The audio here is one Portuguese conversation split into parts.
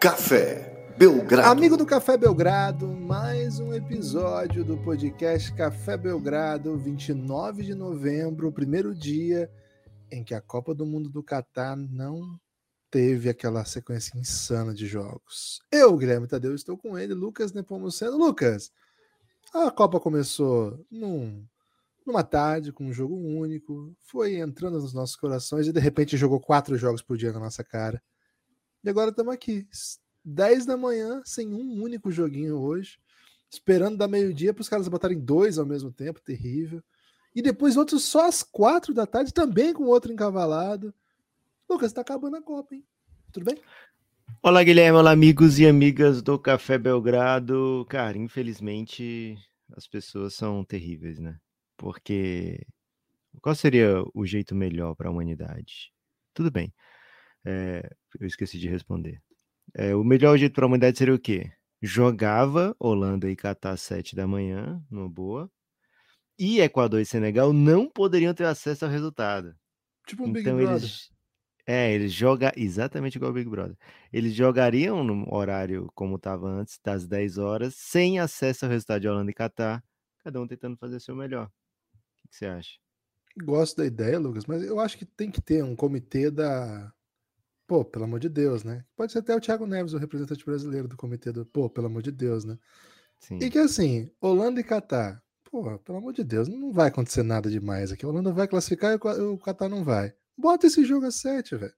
Café Belgrado. Amigo do Café Belgrado, mais um episódio do podcast Café Belgrado, 29 de novembro, o primeiro dia em que a Copa do Mundo do Catar não teve aquela sequência insana de jogos. Eu, Guilherme Tadeu, estou com ele, Lucas Nepomuceno. Lucas, a Copa começou num, numa tarde com um jogo único, foi entrando nos nossos corações e de repente jogou quatro jogos por dia na nossa cara. E agora estamos aqui, 10 da manhã, sem um único joguinho hoje, esperando da meio-dia para os caras botarem dois ao mesmo tempo, terrível. E depois outros só às quatro da tarde, também com outro encavalado. Lucas, tá acabando a Copa, hein? Tudo bem? Olá, Guilherme. Olá, amigos e amigas do Café Belgrado. Cara, infelizmente as pessoas são terríveis, né? Porque qual seria o jeito melhor para a humanidade? Tudo bem. É, eu esqueci de responder. É, o melhor jeito para a humanidade seria o quê? Jogava Holanda e Catar às 7 da manhã, numa boa. E Equador e Senegal não poderiam ter acesso ao resultado. Tipo um então Big Brother. eles. É, eles jogam exatamente igual o Big Brother. Eles jogariam no horário como estava antes, das 10 horas, sem acesso ao resultado de Holanda e Catar, cada um tentando fazer o seu melhor. O que, que você acha? Gosto da ideia, Lucas, mas eu acho que tem que ter um comitê da. Pô, pelo amor de Deus, né? Pode ser até o Thiago Neves, o representante brasileiro do comitê do. Pô, pelo amor de Deus, né? Sim. E que assim, Holanda e Catar. Pô, pelo amor de Deus, não vai acontecer nada demais aqui. A Holanda vai classificar e o Ca- o Catar não vai. Bota esse jogo a 7, velho.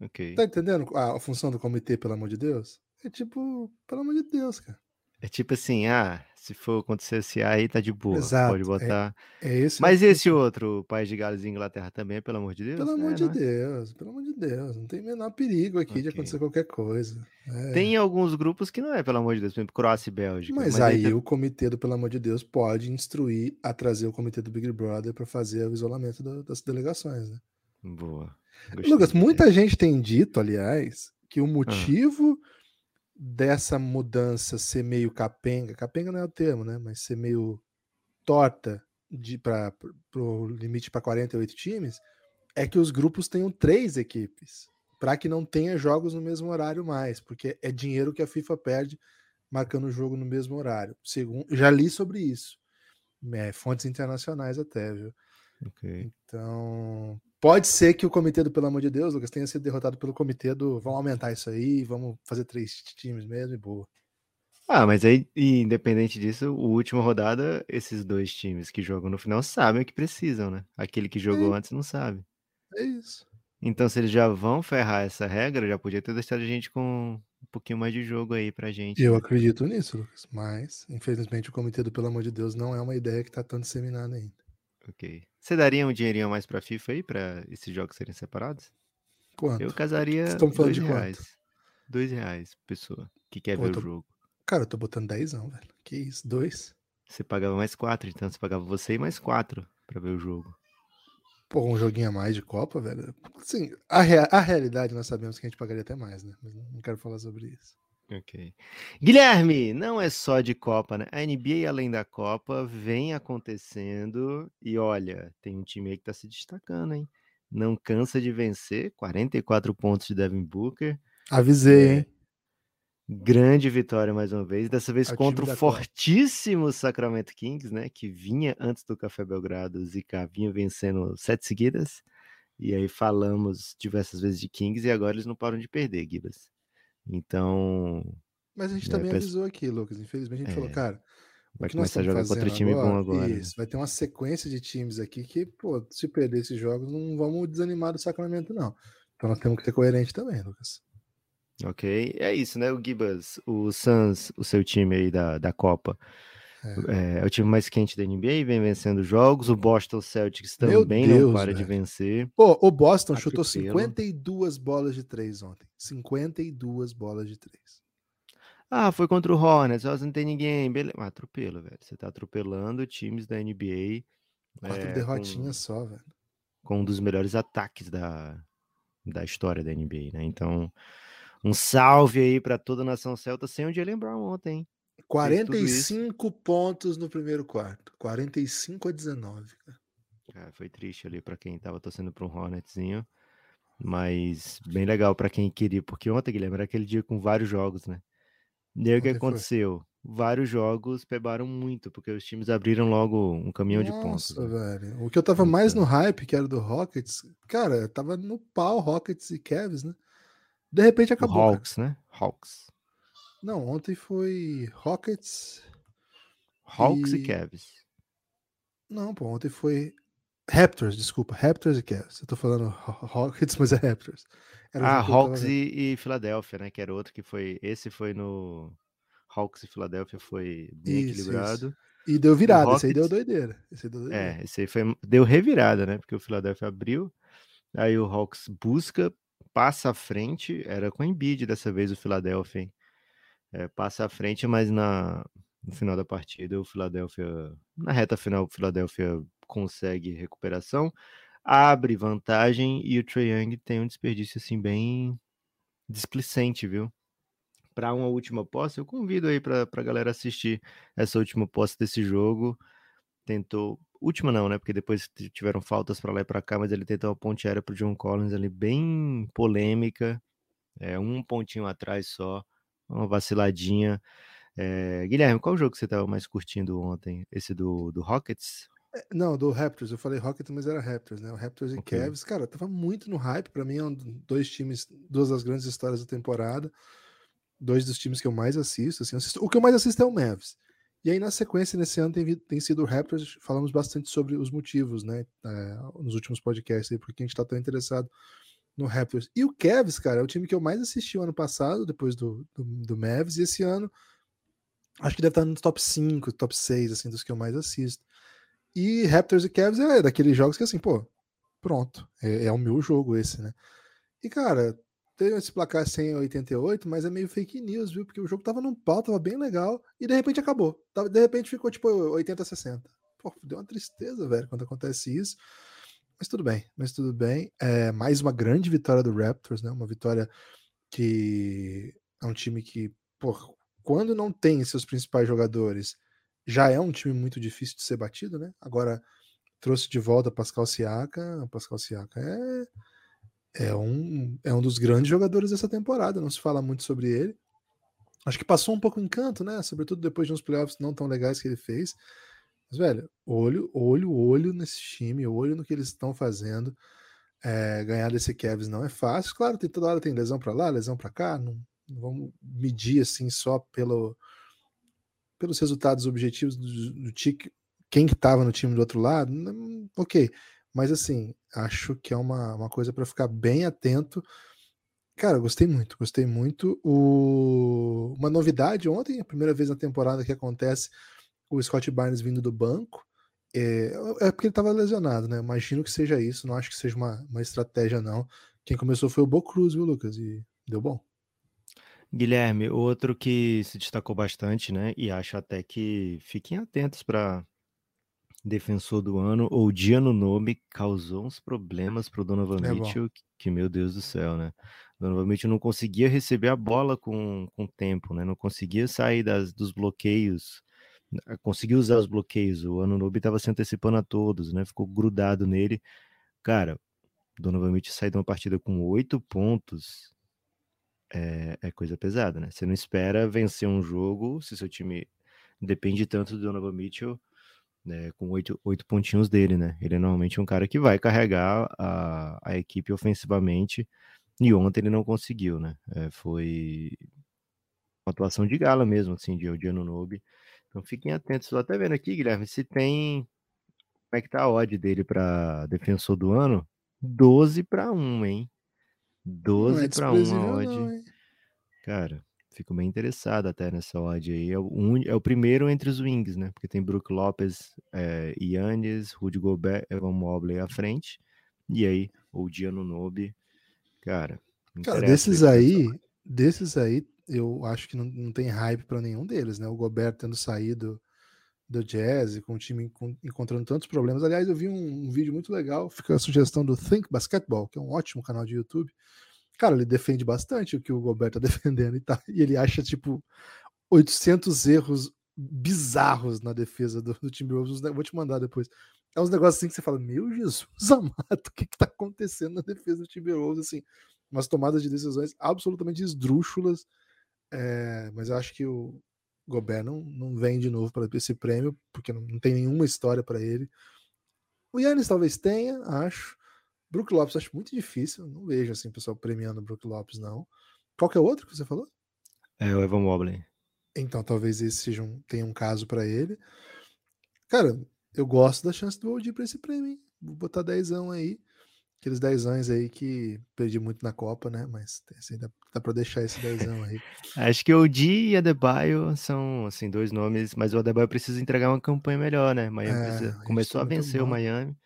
Ok. Tá entendendo a, a função do comitê, pelo amor de Deus? É tipo, pelo amor de Deus, cara. É tipo assim, ah, se for acontecer esse aí, tá de boa. Exato, Pode é- botar. É esse. Mas esse outro, o País de Gales e Inglaterra também, pelo amor de Deus? Pelo amor É, de não é? Deus, pelo amor de Deus. Não tem o menor perigo aqui de Ok. acontecer qualquer coisa. É. Tem alguns grupos que não é, pelo amor de Deus, por exemplo, Croácia e Bélgica. Mas, aí tá- o comitê do Pelo Amor de Deus pode instruir a trazer o comitê do Big Brother para fazer o isolamento da- das delegações, né? Boa. Gostei Lucas, muita gente tem dito, aliás, que Ah. o motivo dessa mudança ser meio capenga, capenga não é o termo, né? Mas ser meio torta de para o limite para 48 times, é que os grupos tenham três equipes, para que não tenha jogos no mesmo horário mais, porque é dinheiro que a FIFA perde marcando o jogo no mesmo horário. Segundo, já li sobre isso. É, fontes internacionais até, viu? Ok. Então, pode ser que o comitê do Pelo Amor de Deus, Lucas, tenha sido derrotado pelo comitê do vamos aumentar isso aí, vamos fazer três times mesmo e boa. Ah, mas aí, independente disso, o última rodada, esses dois times que jogam no final sabem o que precisam, né? Aquele que jogou É. antes não sabe. É isso. Então, se eles já vão ferrar essa regra, já podia ter deixado a gente com um pouquinho mais de jogo aí pra gente. Eu acredito nisso, Lucas, mas infelizmente o comitê do Pelo Amor de Deus não é uma ideia que está tão disseminada ainda. Ok. Você daria um dinheirinho a mais pra FIFA aí, pra esses jogos serem separados? Quanto? Eu casaria Estamos falando dois de quanto? reais. Dois reais, pessoa que quer Pô, ver tô- o jogo. Cara, eu tô botando dezão, velho. Que isso? Dois? Você pagava mais quatro, então você pagava você e mais quatro pra ver o jogo. Pô, um joguinho a mais de Copa, velho. Sim, a, rea- a realidade nós sabemos que a gente pagaria até mais, né? Mas não quero falar sobre isso. Ok. Guilherme, não é só de Copa, né? A NBA, além da Copa, vem acontecendo e olha, tem um time aí que tá se destacando, hein? Não cansa de vencer, 44 pontos de Devin Booker. Avisei, É, hein? Grande vitória mais uma vez, dessa vez É contra o da Copa. fortíssimo Sacramento Kings, né? Que vinha antes do Café Belgrado, o Zika vinha vencendo sete seguidas. E aí falamos diversas vezes de Kings e agora eles não param de perder, Gibas. Então, Mas a gente É, também penso- avisou aqui, Lucas. Infelizmente a gente falou, É, cara, o vai começar a jogar contra time bom agora, agora. né? isso, vai ter uma sequência de times aqui que, pô, se perder esses jogos, não vamos desanimar do Sacramento, não. Então nós temos que ser coerente também, Lucas. Ok, é isso, né? O Gibas, o Suns, o seu time aí da, da Copa, é. é o time mais quente da NBA, vem vencendo jogos. O Boston Celtics também Deus, não para de velho. vencer. Pô, o Boston chutou Atropelo. 52 bolas de três ontem. 52 bolas de três. Ah, foi contra o Hornets, não tem ninguém. Beleza. Ah, atropelo, velho. Você tá atropelando times da NBA. Quatro é, derrotinhas só, velho. com um dos melhores ataques da, da história da NBA, né? Então, um salve aí para toda a nação celta sem o Jalen Brown ontem, hein? Fez tudo isso. 45 pontos no primeiro quarto. 45 a 19, cara. Cara, foi triste ali para quem tava torcendo para um Hornetzinho. Mas bem legal para quem queria, porque ontem, Guilherme, era aquele dia com vários jogos, né? E aí o que Ontem foi. aconteceu? Vários jogos pebaram muito, porque os times abriram logo um caminhão de pontos. Nossa, né? velho. O que eu tava mais Então. no hype, que era do Rockets, cara, tava no pau Rockets e Cavs, né? De repente O acabou. cara. Hawks, né? Hawks. Não, ontem foi Rockets. Hawks e, E- Cavs. Não, pô, ontem foi Raptors, desculpa, Raptors e Cavs. Eu tô falando Ro- Rockets, mas é Raptors. Era Ah, Hawks e, e Filadélfia, né? Que era outro que foi. Esse foi no. Hawks e Filadélfia foi bem Isso, equilibrado. E deu virada, esse aí deu Rockets- doideira. Esse aí deu doideira. É, esse aí foi. Deu revirada, né? Porque o Philadelphia abriu. Aí o Hawks busca, passa à frente. Era com o Embiid dessa vez o Philadelphia, hein? É, passa à frente, mas na, no final da partida o Philadelphia. Na reta final, o Philadelphia consegue recuperação, abre vantagem e o Trae Young tem um desperdício assim bem displicente, viu? Para uma última posse, eu convido aí para a galera assistir essa última posse desse jogo. Tentou, última não, né? Porque depois tiveram faltas para lá e para cá, mas ele tentou uma ponte aérea pro John Collins ali bem polêmica, é um pontinho atrás só, uma vaciladinha. É, Guilherme, qual jogo que você estava mais curtindo ontem? Esse do, do Rockets? Não, do Raptors. Eu falei Rockets, mas era Raptors, né? O Raptors e Ok. Cavs. Cara, tava muito no hype. Pra mim, é um, dois times, duas das grandes histórias da temporada. Dois dos times que eu mais assisto. Assim, assisto- O que eu mais assisto é o Mavs. E aí, na sequência, nesse ano tem, tem sido o Raptors. Falamos bastante sobre os motivos, né? é, nos últimos podcasts aí, porque a gente tá tão interessado no Raptors. E o Cavs, cara, é o time que eu mais assisti o ano passado, depois do, do, do Mavs. E esse ano, acho que deve estar no top 5, top 6, assim, dos que eu mais assisto. E Raptors e Cavs é daqueles jogos que assim, pô, pronto, é, é o meu jogo esse, né? E cara, tem esse placar 188, mas é meio fake news, viu? Porque o jogo tava num pau, tava bem legal, e de repente acabou. De repente ficou tipo 80 60. Pô, deu uma tristeza, velho, quando acontece isso. Mas tudo bem, mas tudo bem. É mais uma grande vitória do Raptors, né? Uma vitória que é um time que, quando não tem seus principais jogadores, já é um time muito difícil de ser batido, né? Agora trouxe de volta Pascal Siaka. Pascal Siaka é, é, um, é um dos grandes jogadores dessa temporada, não se fala muito sobre ele. Acho que passou um pouco o encanto, né? Sobretudo depois de uns playoffs não tão legais que ele fez. Mas, velho, olho, olho, olho nesse time, olho no que eles estão fazendo. É, ganhar desse Cavs não é fácil. Claro, tem toda hora tem lesão para lá, lesão para cá. Não, não vamos medir assim só pelo, pelos resultados objetivos do, do tique, quem que estava no time do outro lado. Não, ok, mas assim acho que é uma, uma coisa para ficar bem atento. Cara, gostei muito, gostei muito. O... Uma novidade ontem, a primeira vez na temporada que acontece o Scott Barnes vindo do banco. É, é porque ele estava lesionado, né? Imagino que seja isso, não acho que seja uma, uma estratégia, não. Quem começou foi o Bo Cruz, viu, Lucas? E deu bom. Guilherme, outro que se destacou bastante, né? E acho até que fiquem atentos para defensor do ano, o Diano Nobe causou uns problemas para o Donovan É. Mitchell, que, que, meu Deus do céu, né? Donovan Mitchell não conseguia receber a bola com, com tempo, né? Não conseguia sair das, dos bloqueios, conseguiu usar os bloqueios. O Anunobi estava se antecipando a todos, né? Ficou grudado nele. Cara, Donovan Mitchell sair de uma partida com oito pontos é, é, coisa pesada, né? Você não espera vencer um jogo se seu time depende tanto do Donovan Mitchell, né? Com oito, oito pontinhos dele, né? Ele é normalmente um cara que vai carregar a, a equipe ofensivamente e ontem ele não conseguiu, né? É, foi uma atuação de gala mesmo, assim, de Odiano Nobe. Então fiquem atentos. Estou até vendo aqui, Guilherme, se tem. Como é que tá a odd dele para defensor do ano? 12 para 1, hein? 12 é para 1 a odd. Não, Cara, fico bem interessado até nessa odd aí. É o, un... é o primeiro entre os wings, né? Porque tem Brook Lopes, é, Yannis, Rudy Gobert, Evan Mobley à frente. E aí, o Diano Nobe. Cara, Cara, desses aí, desses aí, eu acho que não, não tem hype para nenhum deles, né? O Gobert tendo saído do Jazz, com o time encontrando tantos problemas. Aliás, eu vi um, um, vídeo muito legal, fica a sugestão do Think Basketball, que é um ótimo canal de YouTube. Cara, ele defende bastante o que o Gobert tá defendendo e, tá, e ele acha, tipo, 800 erros bizarros na defesa do, do Timberwolves. Vou te mandar depois é uns negócios assim que você fala, meu Jesus amado, o que que tá acontecendo na defesa do Timberwolves, assim, umas tomadas de decisões absolutamente esdrúxulas, é, mas eu acho que o Gobert não, não vem de novo para esse prêmio, porque não, não tem nenhuma história para ele. O Yannis talvez tenha, acho. Brook Lopes acho muito difícil, não vejo assim o pessoal premiando o Brook Lopes, não. Qual que é o outro que você falou? É o Evan Mobley. Então talvez esse seja um, tenha um caso para ele. Cara, eu gosto da chance do OG para esse prêmio, hein? Vou botar dezão aí. Aqueles 10 anos aí que perdi muito na Copa, né? Mas assim, dá, dá para deixar esse dezão aí. Acho que o Di e Adebayo são assim dois nomes, mas o Adebayo precisa entregar uma campanha melhor, né? Miami É, precisa- começou é a vencer o bom. Miami,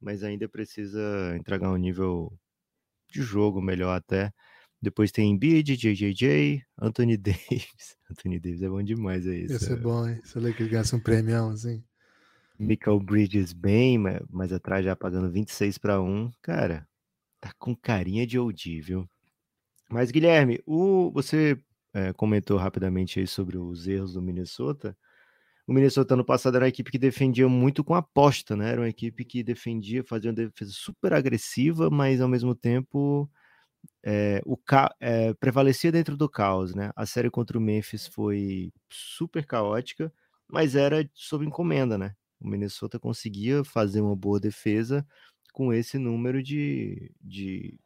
mas ainda precisa entregar um nível de jogo melhor até. Depois tem Embiid, JJJ, Anthony Davis. Anthony Davis é bom demais, é Ia isso. ser bom, hein? Se ele ganhasse um prêmio assim. Michael Bridges bem, ma- mas atrás já pagando 26 para 1. Cara, tá com carinha de OG, viu? Mas, Guilherme, o, você é, comentou rapidamente aí sobre os erros do Minnesota. O Minnesota ano passado era uma equipe que defendia muito com aposta, né? Era uma equipe que defendia, fazia uma defesa super agressiva, mas ao mesmo tempo é, o é, prevalecia dentro do caos, né? A série contra o Memphis foi super caótica, mas era sob encomenda, né? O Minnesota conseguia fazer uma boa defesa com esse número de, de,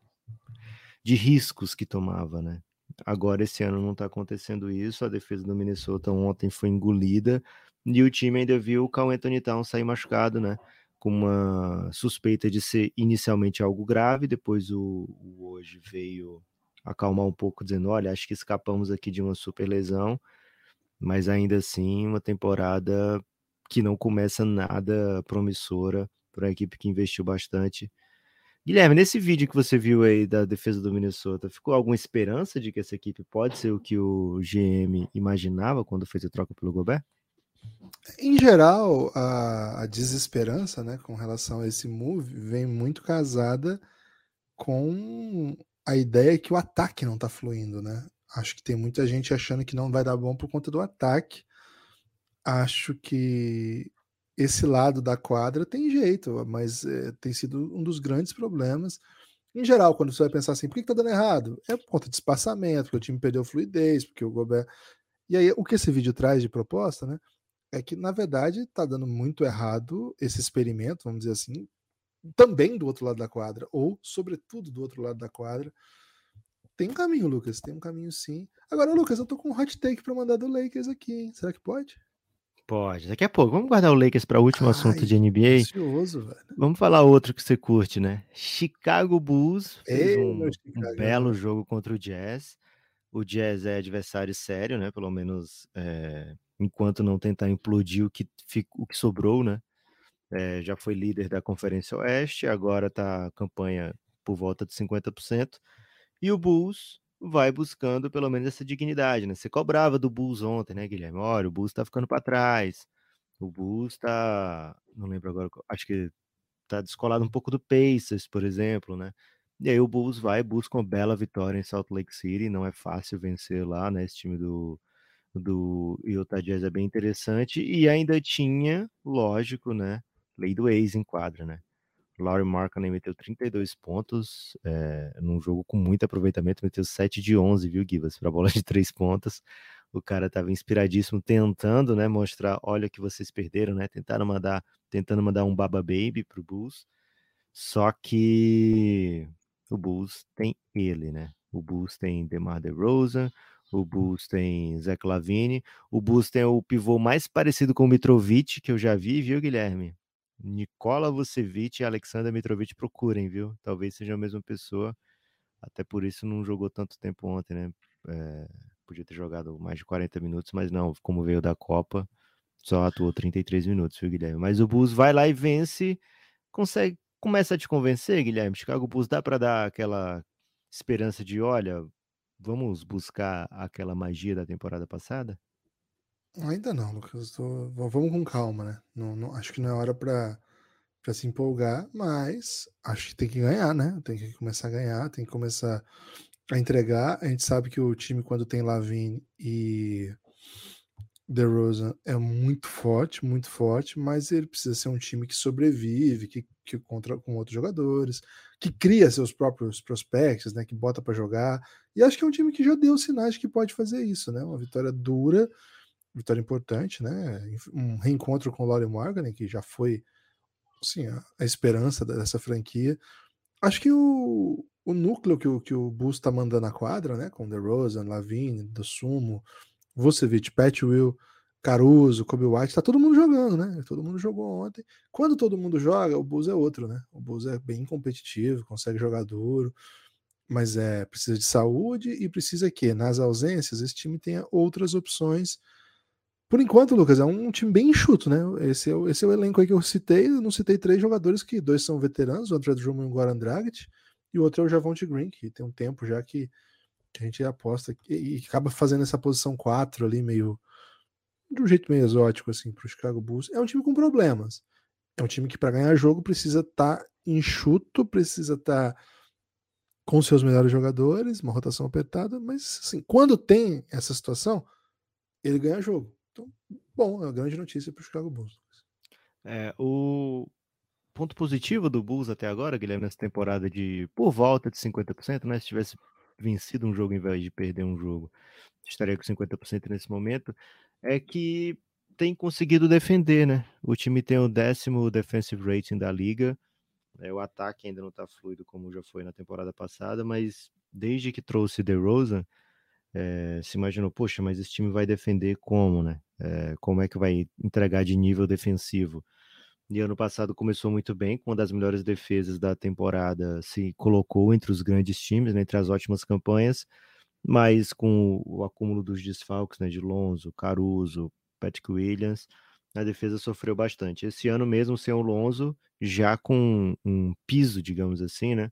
de riscos que tomava, né? Agora, esse ano não tá acontecendo isso, a defesa do Minnesota ontem foi engolida e o time ainda viu o Carl Anthony Towns sair machucado, né? Com uma suspeita de ser inicialmente algo grave, depois o, o hoje veio acalmar um pouco, dizendo: olha, acho que escapamos aqui de uma super lesão, mas ainda assim, uma temporada que não começa nada promissora para a equipe que investiu bastante. Guilherme, nesse vídeo que você viu aí da defesa do Minnesota, ficou alguma esperança de que essa equipe pode ser o que o GM imaginava quando fez a troca pelo Gobert? Em geral, a, a desesperança, né, com relação a esse move, vem muito casada com a ideia que o ataque não tá fluindo, né? Acho que tem muita gente achando que não vai dar bom por conta do ataque. Acho que esse lado da quadra tem jeito, mas é, tem sido um dos grandes problemas. Em geral, quando você vai pensar assim, por que, que tá dando errado? É por conta de espaçamento, porque o time perdeu fluidez, porque o Gobert. E aí, o que esse vídeo traz de proposta, né? É que, na verdade, tá dando muito errado esse experimento, vamos dizer assim, também do outro lado da quadra, ou, sobretudo, do outro lado da quadra. Tem um caminho, Lucas, tem um caminho sim. Agora, Lucas, eu tô com um hot take pra mandar do Lakers aqui, hein? Será que pode? Pode, daqui a pouco. Vamos guardar o Lakers para o último assunto Ai, de NBA. Ansioso, velho. Vamos falar outro que você curte, né? Chicago Bulls fez Ei, um, meu um Chicago. belo jogo contra o Jazz. O Jazz é adversário sério, né? Pelo menos é, enquanto não tentar implodir o que, o que sobrou, né? É, já foi líder da Conferência Oeste, agora tá a campanha por volta de 50%. E o Bulls vai buscando pelo menos essa dignidade, né? Você cobrava do Bulls ontem, né, Guilherme? Olha, o Bulls tá ficando para trás. O Bulls tá, não lembro agora, acho que tá descolado um pouco do Pacers, por exemplo, né? E aí o Bulls vai busca uma bela vitória em Salt Lake City, não é fácil vencer lá, né? Esse time do do Utah Jazz é bem interessante e ainda tinha, lógico, né? Lei do ex em quadra, né? Laurie Markkinen meteu 32 pontos é, num jogo com muito aproveitamento, meteu 7 de 11, viu, Givas, para bola de 3 pontos. O cara estava inspiradíssimo, tentando, né, mostrar, olha que vocês perderam, né? Tentaram mandar, tentando mandar um Baba Baby pro Bulls. Só que o Bulls tem ele, né? O Bulls tem DeMar DeRozan, o Bulls tem Zach Lavine, o Bulls tem o pivô mais parecido com o Mitrovic que eu já vi, viu, Guilherme? Nikola Vucevic e Alexander Mitrovic procurem, viu? Talvez seja a mesma pessoa. Até por isso não jogou tanto tempo ontem, né? É, podia ter jogado mais de 40 minutos, mas não, como veio da Copa, só atuou 33 minutos, viu, Guilherme? Mas o Bulls vai lá e vence, consegue, começa a te convencer, Guilherme. Chicago Bulls dá para dar aquela esperança de, olha, vamos buscar aquela magia da temporada passada? Ainda não, Lucas. Tô- Vamos com calma, né? Não, não- acho que não é hora pra se empolgar, mas acho que tem que ganhar, né? Tem que começar a ganhar, tem que começar a entregar. A gente sabe que o time, quando tem Lavine e, DeRozan é muito forte, muito forte, mas ele precisa ser um time que sobrevive, que, que contra com outros jogadores, que cria seus próprios prospects, né, que bota para jogar. E acho que é um time que já deu sinais que pode fazer isso, né? Uma vitória dura, vitória importante, né? Um reencontro com o Laurie Morgan, que já foi assim, a, a esperança dessa franquia. Acho que o, o núcleo que o, que o Bulls está mandando na quadra, né? Com DeRozan, Lavine, Do Sumo, Vucevic, Pat Will, Caruso, Kobe White, tá todo mundo jogando, né? Todo mundo jogou ontem. Quando todo mundo joga, o Bulls é outro, né? O Bulls é bem competitivo, consegue jogar duro, mas é precisa de saúde e precisa que nas ausências esse time tenha outras opções. Por enquanto, Lucas, é um time bem enxuto, né? Esse é, o, esse é o elenco aí que eu citei. Eu não citei três jogadores que dois são veteranos, o André Drummond e o Goran Dragic, e o outro é o Javonte Green, que tem um tempo já que que a gente aposta e, e acaba fazendo essa posição 4 ali, meio de um jeito meio exótico, assim, para o Chicago Bulls. É um time com problemas. É um time que, para ganhar jogo, precisa estar tá enxuto, precisa estar tá com seus melhores jogadores, uma rotação apertada, mas, assim, quando tem essa situação, ele ganha jogo. Então, bom, é uma grande notícia para o Chicago Bulls. É, o ponto positivo do Bulls até agora, Guilherme, nessa temporada de por volta de 50%, né? Se tivesse vencido um jogo em vez de perder um jogo, estaria com 50% nesse momento, é que tem conseguido defender, né? O time tem o décimo defensive rating da liga. É, o ataque ainda não está fluido como já foi na temporada passada, mas desde que trouxe DeRozan, é, se imaginou, poxa, mas esse time vai defender como, né? É, como é que vai entregar de nível defensivo? E ano passado começou muito bem, com uma das melhores defesas da temporada, se colocou entre os grandes times, né, entre as ótimas campanhas, mas com o acúmulo dos desfalques, né, de Lonzo, Caruso, Patrick Williams, a defesa sofreu bastante. Esse ano mesmo, sem o Lonzo, já com um piso, digamos assim, né,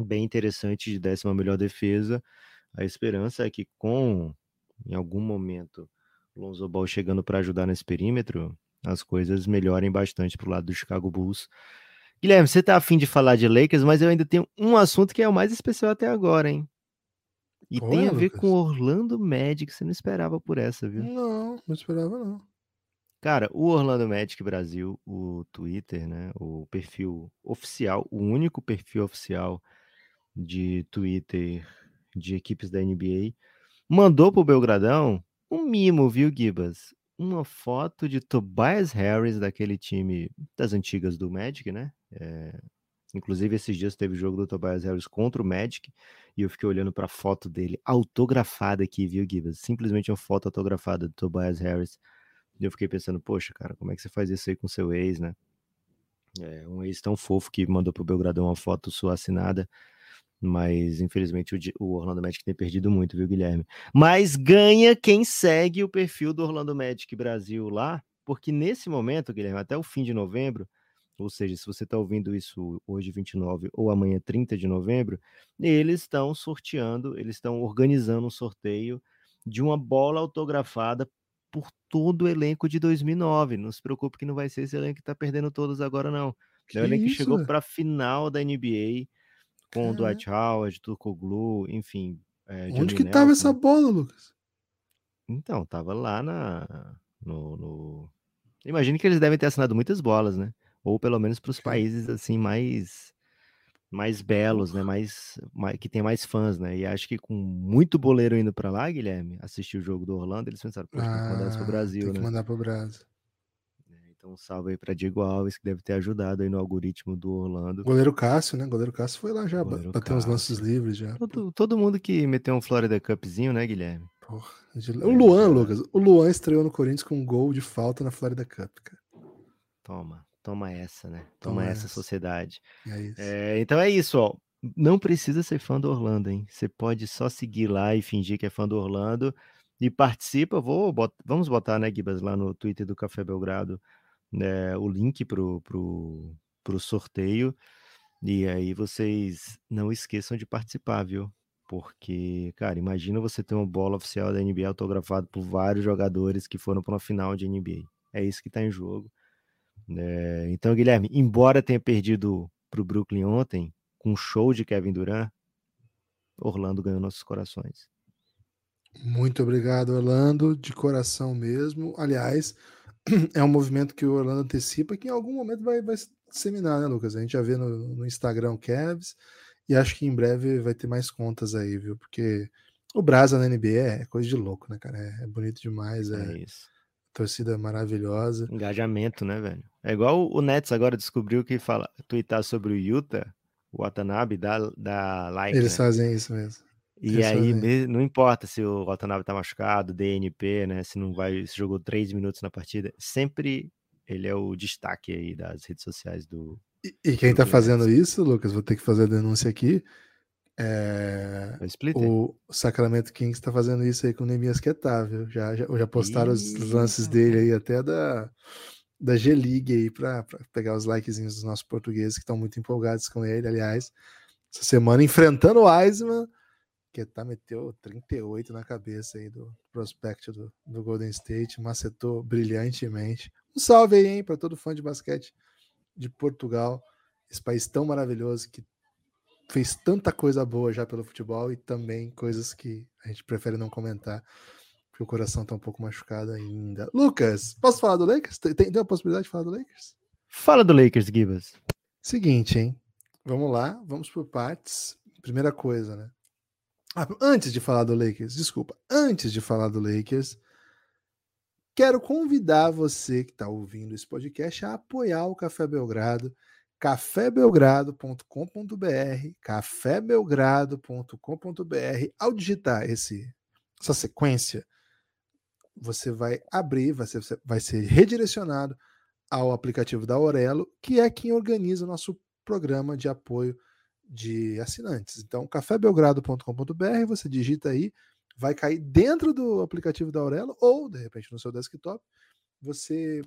bem interessante de décima melhor defesa, a esperança é que com, em algum momento, Lonzo Ball chegando para ajudar nesse perímetro, as coisas melhorem bastante pro lado do Chicago Bulls. Guilherme, você tá afim de falar de Lakers, mas eu ainda tenho um assunto que é o mais especial até agora, hein? E tem a ver Lucas? com Orlando Magic, você não esperava por essa, viu? Não, não esperava não. Cara, o Orlando Magic Brasil, o Twitter, né, o perfil oficial, o único perfil oficial de Twitter de equipes da NBA, mandou pro Belgradão um mimo, viu, Gibas? uma foto de Tobias Harris, daquele time das antigas do Magic, né? É, inclusive, esses dias teve o jogo do Tobias Harris contra o Magic, e eu fiquei olhando para a foto dele autografada aqui, viu, Gibas? Simplesmente uma foto autografada do Tobias Harris. E eu fiquei pensando, poxa, cara, como é que você faz isso aí com seu ex, né? É, um ex tão fofo que mandou pro Belgradão uma foto sua assinada. Mas, infelizmente, o, Orlando Magic tem perdido muito, viu, Guilherme? Mas ganha quem segue o perfil do Orlando Magic Brasil lá, porque nesse momento, Guilherme, até o fim de novembro, ou seja, se você está ouvindo isso hoje, 29, ou amanhã, 30 de novembro, eles estão sorteando, eles estão organizando um sorteio de uma bola autografada por todo o elenco de 2009. Não se preocupe que não vai ser esse elenco que está perdendo todos agora, não. Que é o elenco que chegou para a final da NBA com o Dwight Howard, Turkoglu, enfim. É, Onde que tava essa bola, Lucas? Então, tava lá na. No, no... Imagino que eles devem ter assinado muitas bolas, né? Ou pelo menos para os países assim mais mais belos, né? Mais, mais, que tem mais fãs, né? E acho que com muito boleiro indo para lá, Guilherme, assistir o jogo do Orlando, eles pensaram, pô, ah, tem que mandar isso pro Brasil, tem que né? mandar pro Brasil. Então, um salve aí para Diego Alves, que deve ter ajudado aí no algoritmo do Orlando. Goleiro Cássio, né? Goleiro Cássio foi lá já, bateu uns lances livres já. Todo, todo, mundo que meteu um Florida Cupzinho, né, Guilherme? Porra, o Luan, Lucas. O Luan estreou no Corinthians com um gol de falta na Florida Cup, cara. Toma, toma essa, né? Toma, toma essa, essa, sociedade. É isso. É, então é isso, ó. Não precisa ser fã do Orlando, hein? Você pode só seguir lá e fingir que é fã do Orlando e participa. Vou, bot... vamos botar, né, Gibas, lá no Twitter do Café Belgrado né, o link pro, pro, pro sorteio. E aí vocês não esqueçam de participar, viu? Porque, cara, imagina você ter uma bola oficial da NBA autografada por vários jogadores que foram para uma final de NBA. É isso que está em jogo. É, então, Guilherme, embora tenha perdido para o Brooklyn ontem, com um show de Kevin Durant, Orlando ganhou nossos corações. Muito obrigado, Orlando, de coração mesmo. Aliás, é um movimento que o Orlando antecipa que em algum momento vai, vai disseminar, né, Lucas? A gente já vê no, no Instagram o Cavs e acho que em breve vai ter mais contas aí, viu? Porque o Brasa na NBA é coisa de louco, né, cara? É, é bonito demais. É, É isso. torcida maravilhosa. Engajamento, né, velho? É igual o Nets agora descobriu que fala, twittar sobre o Utah, o Watanabe dá, dá like, Eles né? fazem isso mesmo. E aí, não importa se o Watanabe tá machucado, DNP, né? Se não vai, se jogou três minutos na partida, sempre ele é o destaque aí das redes sociais do. E, e quem tá Brooklyn fazendo isso, Lucas, vou ter que fazer a denúncia aqui. É, do o Sacramento Kings tá fazendo isso aí com o Nemias Quetá, viu? Já, já, já postaram os Ih, lances dele aí, até da, da G-League aí, pra, pra pegar os likezinhos dos nossos portugueses que estão muito empolgados com ele. Aliás, essa semana enfrentando o Wiseman, Quetá meteu 38 na cabeça aí do prospect do, do Golden State, macetou brilhantemente. Um salve aí, hein, para todo fã de basquete de Portugal, esse país tão maravilhoso que fez tanta coisa boa já pelo futebol e também coisas que a gente prefere não comentar, porque o coração tá um pouco machucado ainda. Lucas, posso falar do Lakers? Tem, tem a possibilidade de falar do Lakers? Fala do Lakers, Gibas. Seguinte, hein? Vamos lá, vamos por partes. Primeira coisa, né? Ah, antes de falar do Lakers, desculpa, antes de falar do Lakers, quero convidar você que está ouvindo esse podcast a apoiar o Café Belgrado, cafébelgrado.com.br, cafébelgrado.com.br. Ao digitar esse, essa sequência, você vai abrir, vai ser, vai ser redirecionado ao aplicativo da Aurelo, que é quem organiza o nosso programa de apoio de assinantes. Então, cafébelgrado.com.br, você digita aí, vai cair dentro do aplicativo da Aurelo ou, de repente, no seu desktop. Você,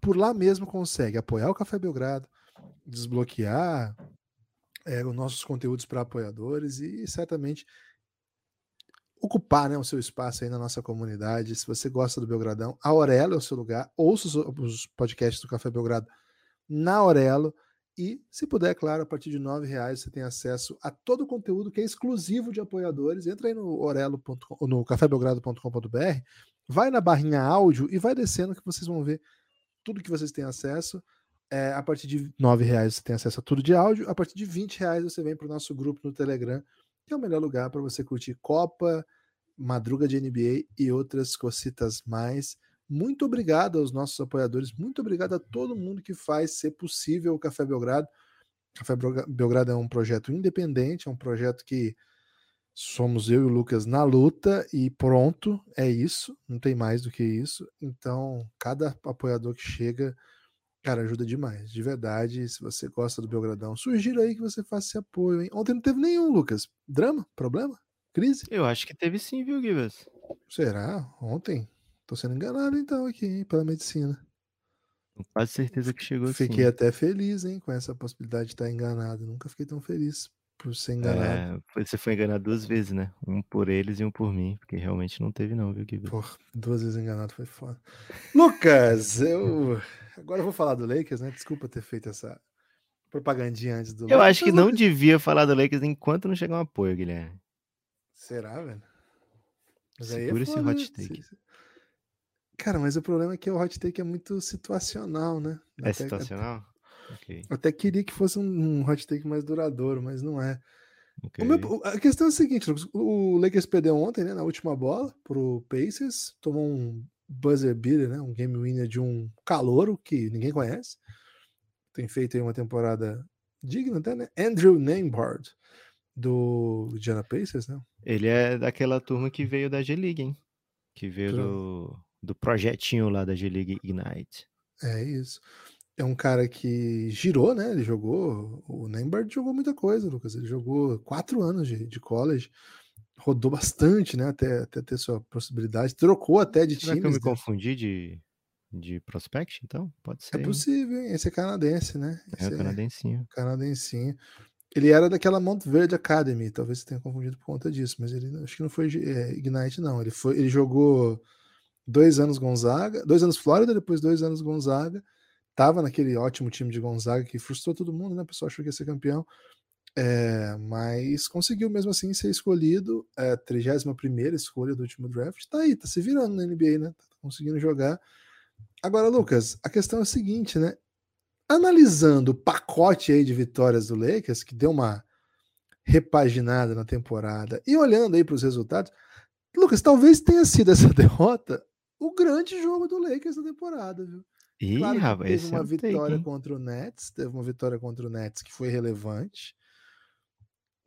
por lá mesmo, consegue apoiar o Café Belgrado, desbloquear é, os nossos conteúdos para apoiadores e certamente ocupar né, o seu espaço aí na nossa comunidade. Se você gosta do Belgradão, a Aurelo é o seu lugar. Ouça os, os podcasts do Café Belgrado na Aurelo. E, se puder, claro, a partir de R$ reais você tem acesso a todo o conteúdo que é exclusivo de apoiadores. Entra aí no orelo.com, no cafébelgrado.com.br, vai na barrinha áudio e vai descendo que vocês vão ver tudo que vocês têm acesso. É, a partir de R$ reais você tem acesso a tudo de áudio. A partir de R$ reais você vem para o nosso grupo no Telegram, que é o melhor lugar para você curtir Copa, Madruga de NBA e outras cositas mais. Muito obrigado aos nossos apoiadores, muito obrigado a todo mundo que faz ser possível o Café Belgrado. Café Belgrado é um projeto independente, é um projeto que somos eu e o Lucas na luta e pronto, é isso, não tem mais do que isso. Então, cada apoiador que chega, cara, ajuda demais, de verdade. Se você gosta do Belgradão, sugiro aí que você faça esse apoio. Hein? Ontem não teve nenhum, Lucas. Drama? Problema? Crise? Eu acho que teve sim, viu, Gibas? Será? Ontem? Tô sendo enganado então aqui, hein, pela medicina. Com quase certeza que chegou Fiquei sim. até feliz, hein, com essa possibilidade de estar enganado. Nunca fiquei tão feliz por ser enganado. É, você foi enganado duas vezes, né? Um por eles e um por mim, porque realmente não teve não, viu, Gibas? Porra, duas vezes enganado foi foda. Lucas, eu agora eu vou falar do Lakers, né? Desculpa ter feito essa propagandinha antes do Eu Lakers, acho que não devia falar do Lakers enquanto não chegar um apoio, Guilherme. Será, velho? Mas aí é Segura esse foda, hot né? take. Se- se- Cara, mas o problema é que o hot take é muito situacional, né? É Até- situacional? Ok, Eu até queria que fosse um, um hot take mais duradouro, mas não é. ok. O meu- a questão é a seguinte, o Lakers perdeu ontem, né, na última bola, pro Pacers, tomou um buzzer beater, né, um game winner de um calouro que ninguém conhece. Tem feito aí uma temporada digna até, né? Andrew Nembhard, do Indiana Pacers, né? Ele é daquela turma que veio da G-League, hein? Que veio do, do projetinho lá da G-League Ignite. É isso. É um cara que girou, né? Ele jogou. O Nembhard jogou muita coisa, Lucas. Ele jogou quatro anos de, de college, rodou bastante, né? Até, até ter sua possibilidade. Trocou até de Será que eu me né? confundi de, de prospect, então? Pode ser. É possível, hein? Esse é canadense, né? É Esse o canadensinho. canadensinho. Ele era daquela Mount Verde Academy, talvez você tenha confundido por conta disso, mas ele acho que não foi é, Ignite, não. Ele foi, ele jogou dois anos Gonzaga, dois anos Flórida, depois dois anos Gonzaga. Tava naquele ótimo time de Gonzaga que frustrou todo mundo, né? O pessoal achou que ia ser campeão. É, mas conseguiu mesmo assim ser escolhido, é, 31 escolha do último draft. Tá aí, tá se virando na NBA, né? Tá conseguindo jogar. Agora, Lucas, a questão é a seguinte, né? Analisando o pacote aí de vitórias do Lakers, que deu uma repaginada na temporada, e olhando aí para os resultados, Lucas, talvez tenha sido essa derrota o grande jogo do Lakers na temporada, viu? Ih, Claro que rapaz, teve uma take, vitória hein? contra o Nets, teve uma vitória contra o Nets que foi relevante.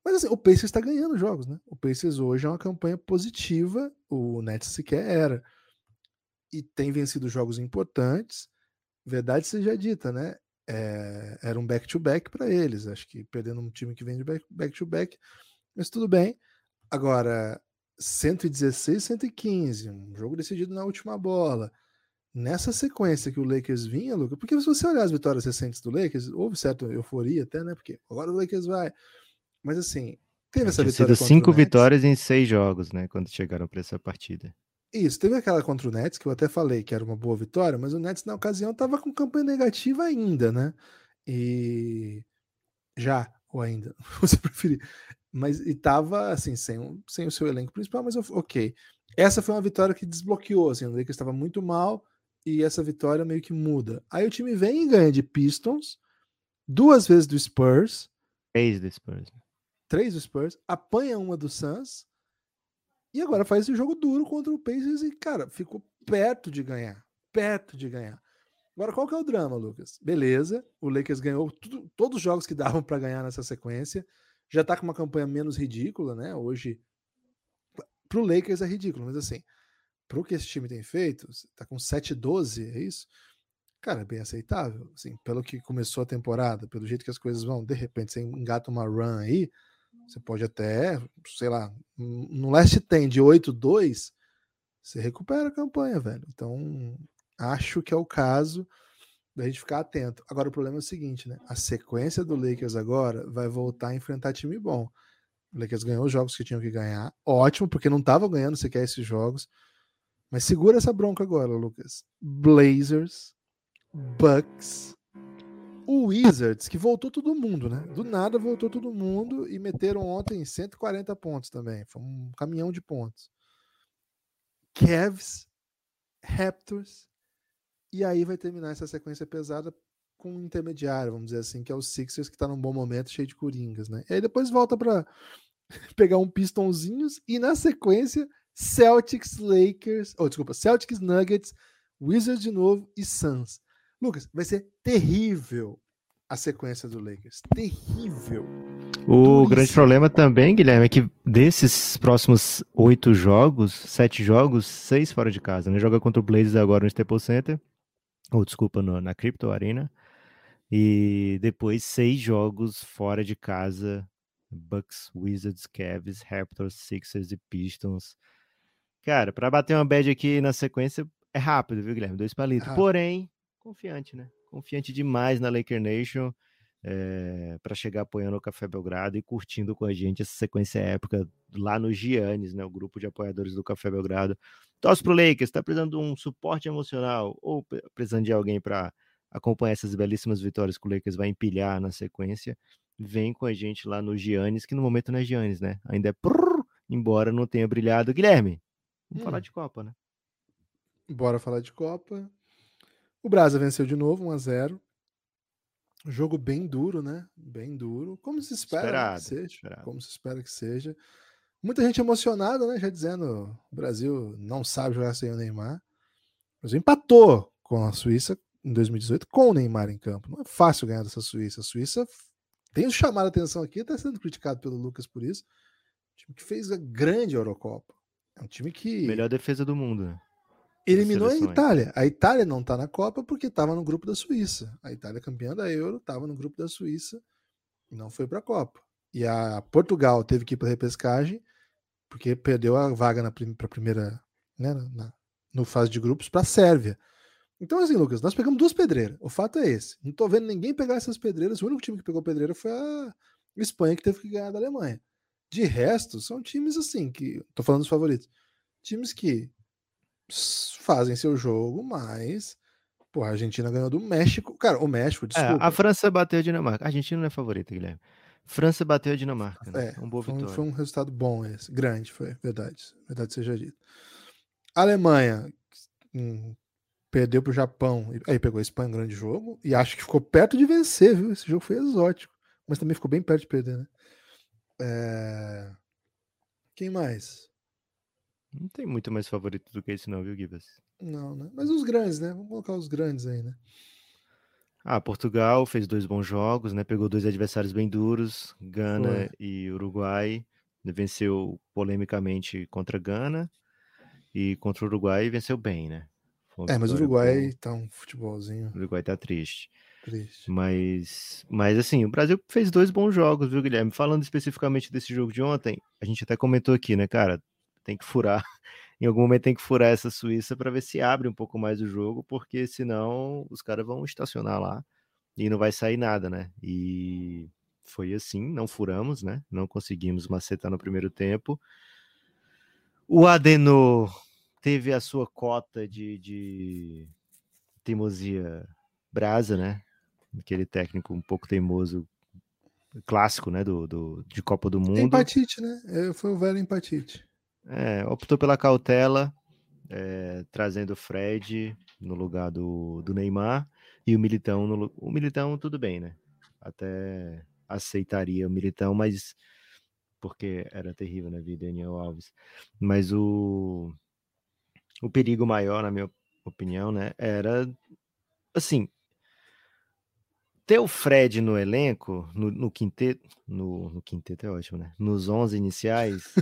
Mas assim, o Pacers está ganhando jogos, né? O Pacers hoje é uma campanha positiva, o Nets sequer era. E tem vencido jogos importantes. Verdade seja dita, né? É, era um back-to-back para eles. Acho que perdendo um time que vem de back- back-to-back, mas tudo bem. Agora, 116, 115, um jogo decidido na última bola nessa sequência que o Lakers vinha, Luca, porque se você olhar as vitórias recentes do Lakers, houve certa euforia até, né? Porque agora o Lakers vai. Mas assim, teve essa Tinha vitória sido cinco vitórias em seis jogos, né? Quando chegaram para essa partida. Isso, teve aquela contra o Nets, que eu até falei que era uma boa vitória, mas o Nets na ocasião estava com campanha negativa ainda, né? E já, ou ainda, você preferir. Mas e tava assim, sem, o- sem o seu elenco principal, mas ok. Essa foi uma vitória que desbloqueou, assim, o Lakers estava muito mal e essa vitória meio que muda. Aí o time vem e ganha de Pistons, duas vezes do Spurs, Três do Spurs. três do Spurs, apanha uma do Suns e agora faz esse jogo duro contra o Pacers e, cara, ficou perto de ganhar. Perto de ganhar. Agora, qual que é o drama, Lucas? Beleza, o Lakers ganhou tudo- todos os jogos que davam para ganhar nessa sequência. Já tá com uma campanha menos ridícula, né? Hoje, pro Lakers é ridículo, mas assim, pro que esse time tem feito, tá com 7-12, é isso? Cara, é bem aceitável. Assim, pelo que começou a temporada, pelo jeito que as coisas vão, de repente você engata uma run aí, você pode até, sei lá, no last 10 de 8-2, você recupera a campanha, velho. Então, acho que é o caso da gente ficar atento. Agora, o problema é o seguinte, né? A sequência do Lakers agora vai voltar a enfrentar time bom. O Lakers ganhou os jogos que tinham que ganhar. Ótimo, porque não estavam ganhando sequer esses jogos. Mas segura essa bronca agora, Lucas. Blazers, Bucks, o Wizards, que voltou todo mundo, né? Do nada voltou todo mundo e meteram ontem 140 pontos também. Foi um caminhão de pontos. Cavs, Raptors, e aí vai terminar essa sequência pesada com um intermediário, vamos dizer assim, que é o Sixers, que tá num bom momento, cheio de coringas, né? E aí depois volta para pegar um pistonzinhos e na sequência Celtics, Lakers, ou desculpa, Celtics, Nuggets, Wizards de novo e Suns. Lucas, vai ser terrível a sequência do Lakers. Terrível. O grande Duríssimo. problema também, Guilherme, é que desses próximos oito jogos, sete jogos, seis fora de casa, né? Joga contra o Blazers agora no Staples Center, ou desculpa, no- na Crypto Arena, e depois seis jogos fora de casa, Bucks, Wizards, Cavs, Raptors, Sixers e Pistons. Cara, pra bater uma bad aqui na sequência é rápido, viu, Guilherme? Dois palitos. rápido. Porém, confiante, né? Confiante demais na Laker Nation para chegar apoiando o Café Belgrado e curtindo com a gente essa sequência épica lá no Giannis, né? O grupo de apoiadores do Café Belgrado. Torce pro Lakers, tá precisando de um suporte emocional ou pre- precisando de alguém para acompanhar essas belíssimas vitórias que o Lakers vai empilhar na sequência, vem com a gente lá no Giannis, que no momento não é Giannis, né? Ainda é prrr, embora não tenha brilhado. Guilherme, vamos Hum. falar de Copa, né? Bora falar de Copa. O Brasa venceu de novo, 1 a 0 Jogo bem duro, né? Bem duro. Como se espera Esperado, que seja. esperado. Como se espera que seja. Muita gente emocionada, né? Já dizendo o Brasil não sabe jogar sem o Neymar. O Brasil empatou com a Suíça em 2018 com o Neymar em campo. Não é fácil ganhar dessa Suíça. A Suíça tem chamado a atenção aqui, está sendo criticado pelo Lucas por isso. time que fez a grande Eurocopa. É um time que Melhor defesa do mundo, né? eliminou a. Itália. A Itália não está na Copa porque estava no grupo da Suíça. A Itália campeã da Euro estava no grupo da Suíça e não foi para a Copa. E a Portugal teve que ir para repescagem porque perdeu a vaga na prim pra primeira, né, na, no fase de grupos para a Sérvia. Então assim, Lucas, nós pegamos duas pedreiras. O fato é esse. Não tô vendo ninguém pegar essas pedreiras. O único time que pegou pedreira foi a Espanha que teve que ganhar da Alemanha. De resto, são times assim que, tô falando dos favoritos, times que fazem seu jogo, mas pô, a Argentina ganhou do México. Cara, o México, É, desculpa. a França bateu a Dinamarca. A Argentina não é favorita, Guilherme. França bateu a Dinamarca. Né? É, um boa foi, um, vitória. foi um resultado bom esse. Grande, foi. Verdade. Verdade seja dito. Alemanha hum, perdeu pro Japão. e- Aí pegou a Espanha, um grande jogo. E acho que ficou perto de vencer, viu? Esse jogo foi exótico. Mas também ficou bem perto de perder, né? É, Quem mais? Não tem muito mais favorito do que esse, não, viu, Gibas? Não, né? Mas os grandes, né? Vamos colocar os grandes aí, né? Ah, Portugal fez dois bons jogos, né? Pegou dois adversários bem duros, Gana e Uruguai. Venceu polemicamente contra Gana e contra o Uruguai venceu bem, né? É, mas o Uruguai tá um futebolzinho O Uruguai tá triste. triste. Mas, mas assim, o Brasil fez dois bons jogos, viu, Guilherme? Falando especificamente desse jogo de ontem, a gente até comentou aqui, né, cara? Tem que furar. Em algum momento tem que furar essa Suíça para ver se abre um pouco mais o jogo, porque senão os caras vão estacionar lá e não vai sair nada, né? E foi assim, não furamos, né? Não conseguimos macetar no primeiro tempo. O Adenor teve a sua cota de, de teimosia brasa, né? Aquele técnico um pouco teimoso, clássico, né? Do, do, de Copa do Mundo. Empatite, né? É, Foi o velho empatite. É, optou pela cautela, é, trazendo o Fred no lugar do, do Neymar e o Militão. No, o Militão, tudo bem, né? Até aceitaria o Militão, mas porque era terrível, né? Vir Daniel Alves. Mas o, o perigo maior, na minha opinião, né? Era assim. Ter o Fred no elenco, no, no quinteto, no, no quinteto é ótimo, né? Nos 11 iniciais,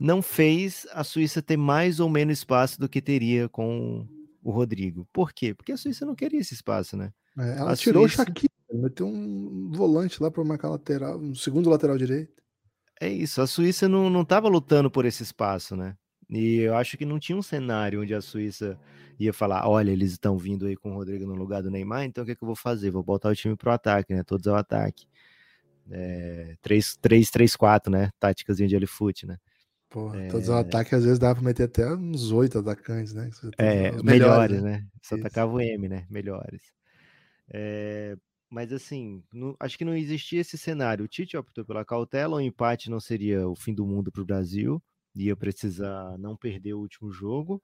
não fez a Suíça ter mais ou menos espaço do que teria com o Rodrigo. Por quê? Porque a Suíça não queria esse espaço, né? É, ela A tirou Suíça- o Shaqiri, meteu um volante lá para marcar lateral, um segundo lateral direito. É isso, a Suíça não, não tava lutando por esse espaço, né? E eu acho que não tinha um cenário onde a Suíça ia falar: olha, eles estão vindo aí com o Rodrigo no lugar do Neymar, então o que, é que eu vou fazer? Vou botar o time pro ataque, né? Todos ao ataque. É, 3-3-4, né? Táticazinha de L-Foot, né? Pô, todos os ataques às vezes dava para meter até uns oito atacantes, né? Tem É, os melhores, né? Só Isso. tacava o M, né? Melhores. É, mas assim, não- acho que não existia esse cenário. O Tite optou pela cautela, o empate não seria o fim do mundo para o Brasil, ia precisar não perder o último jogo.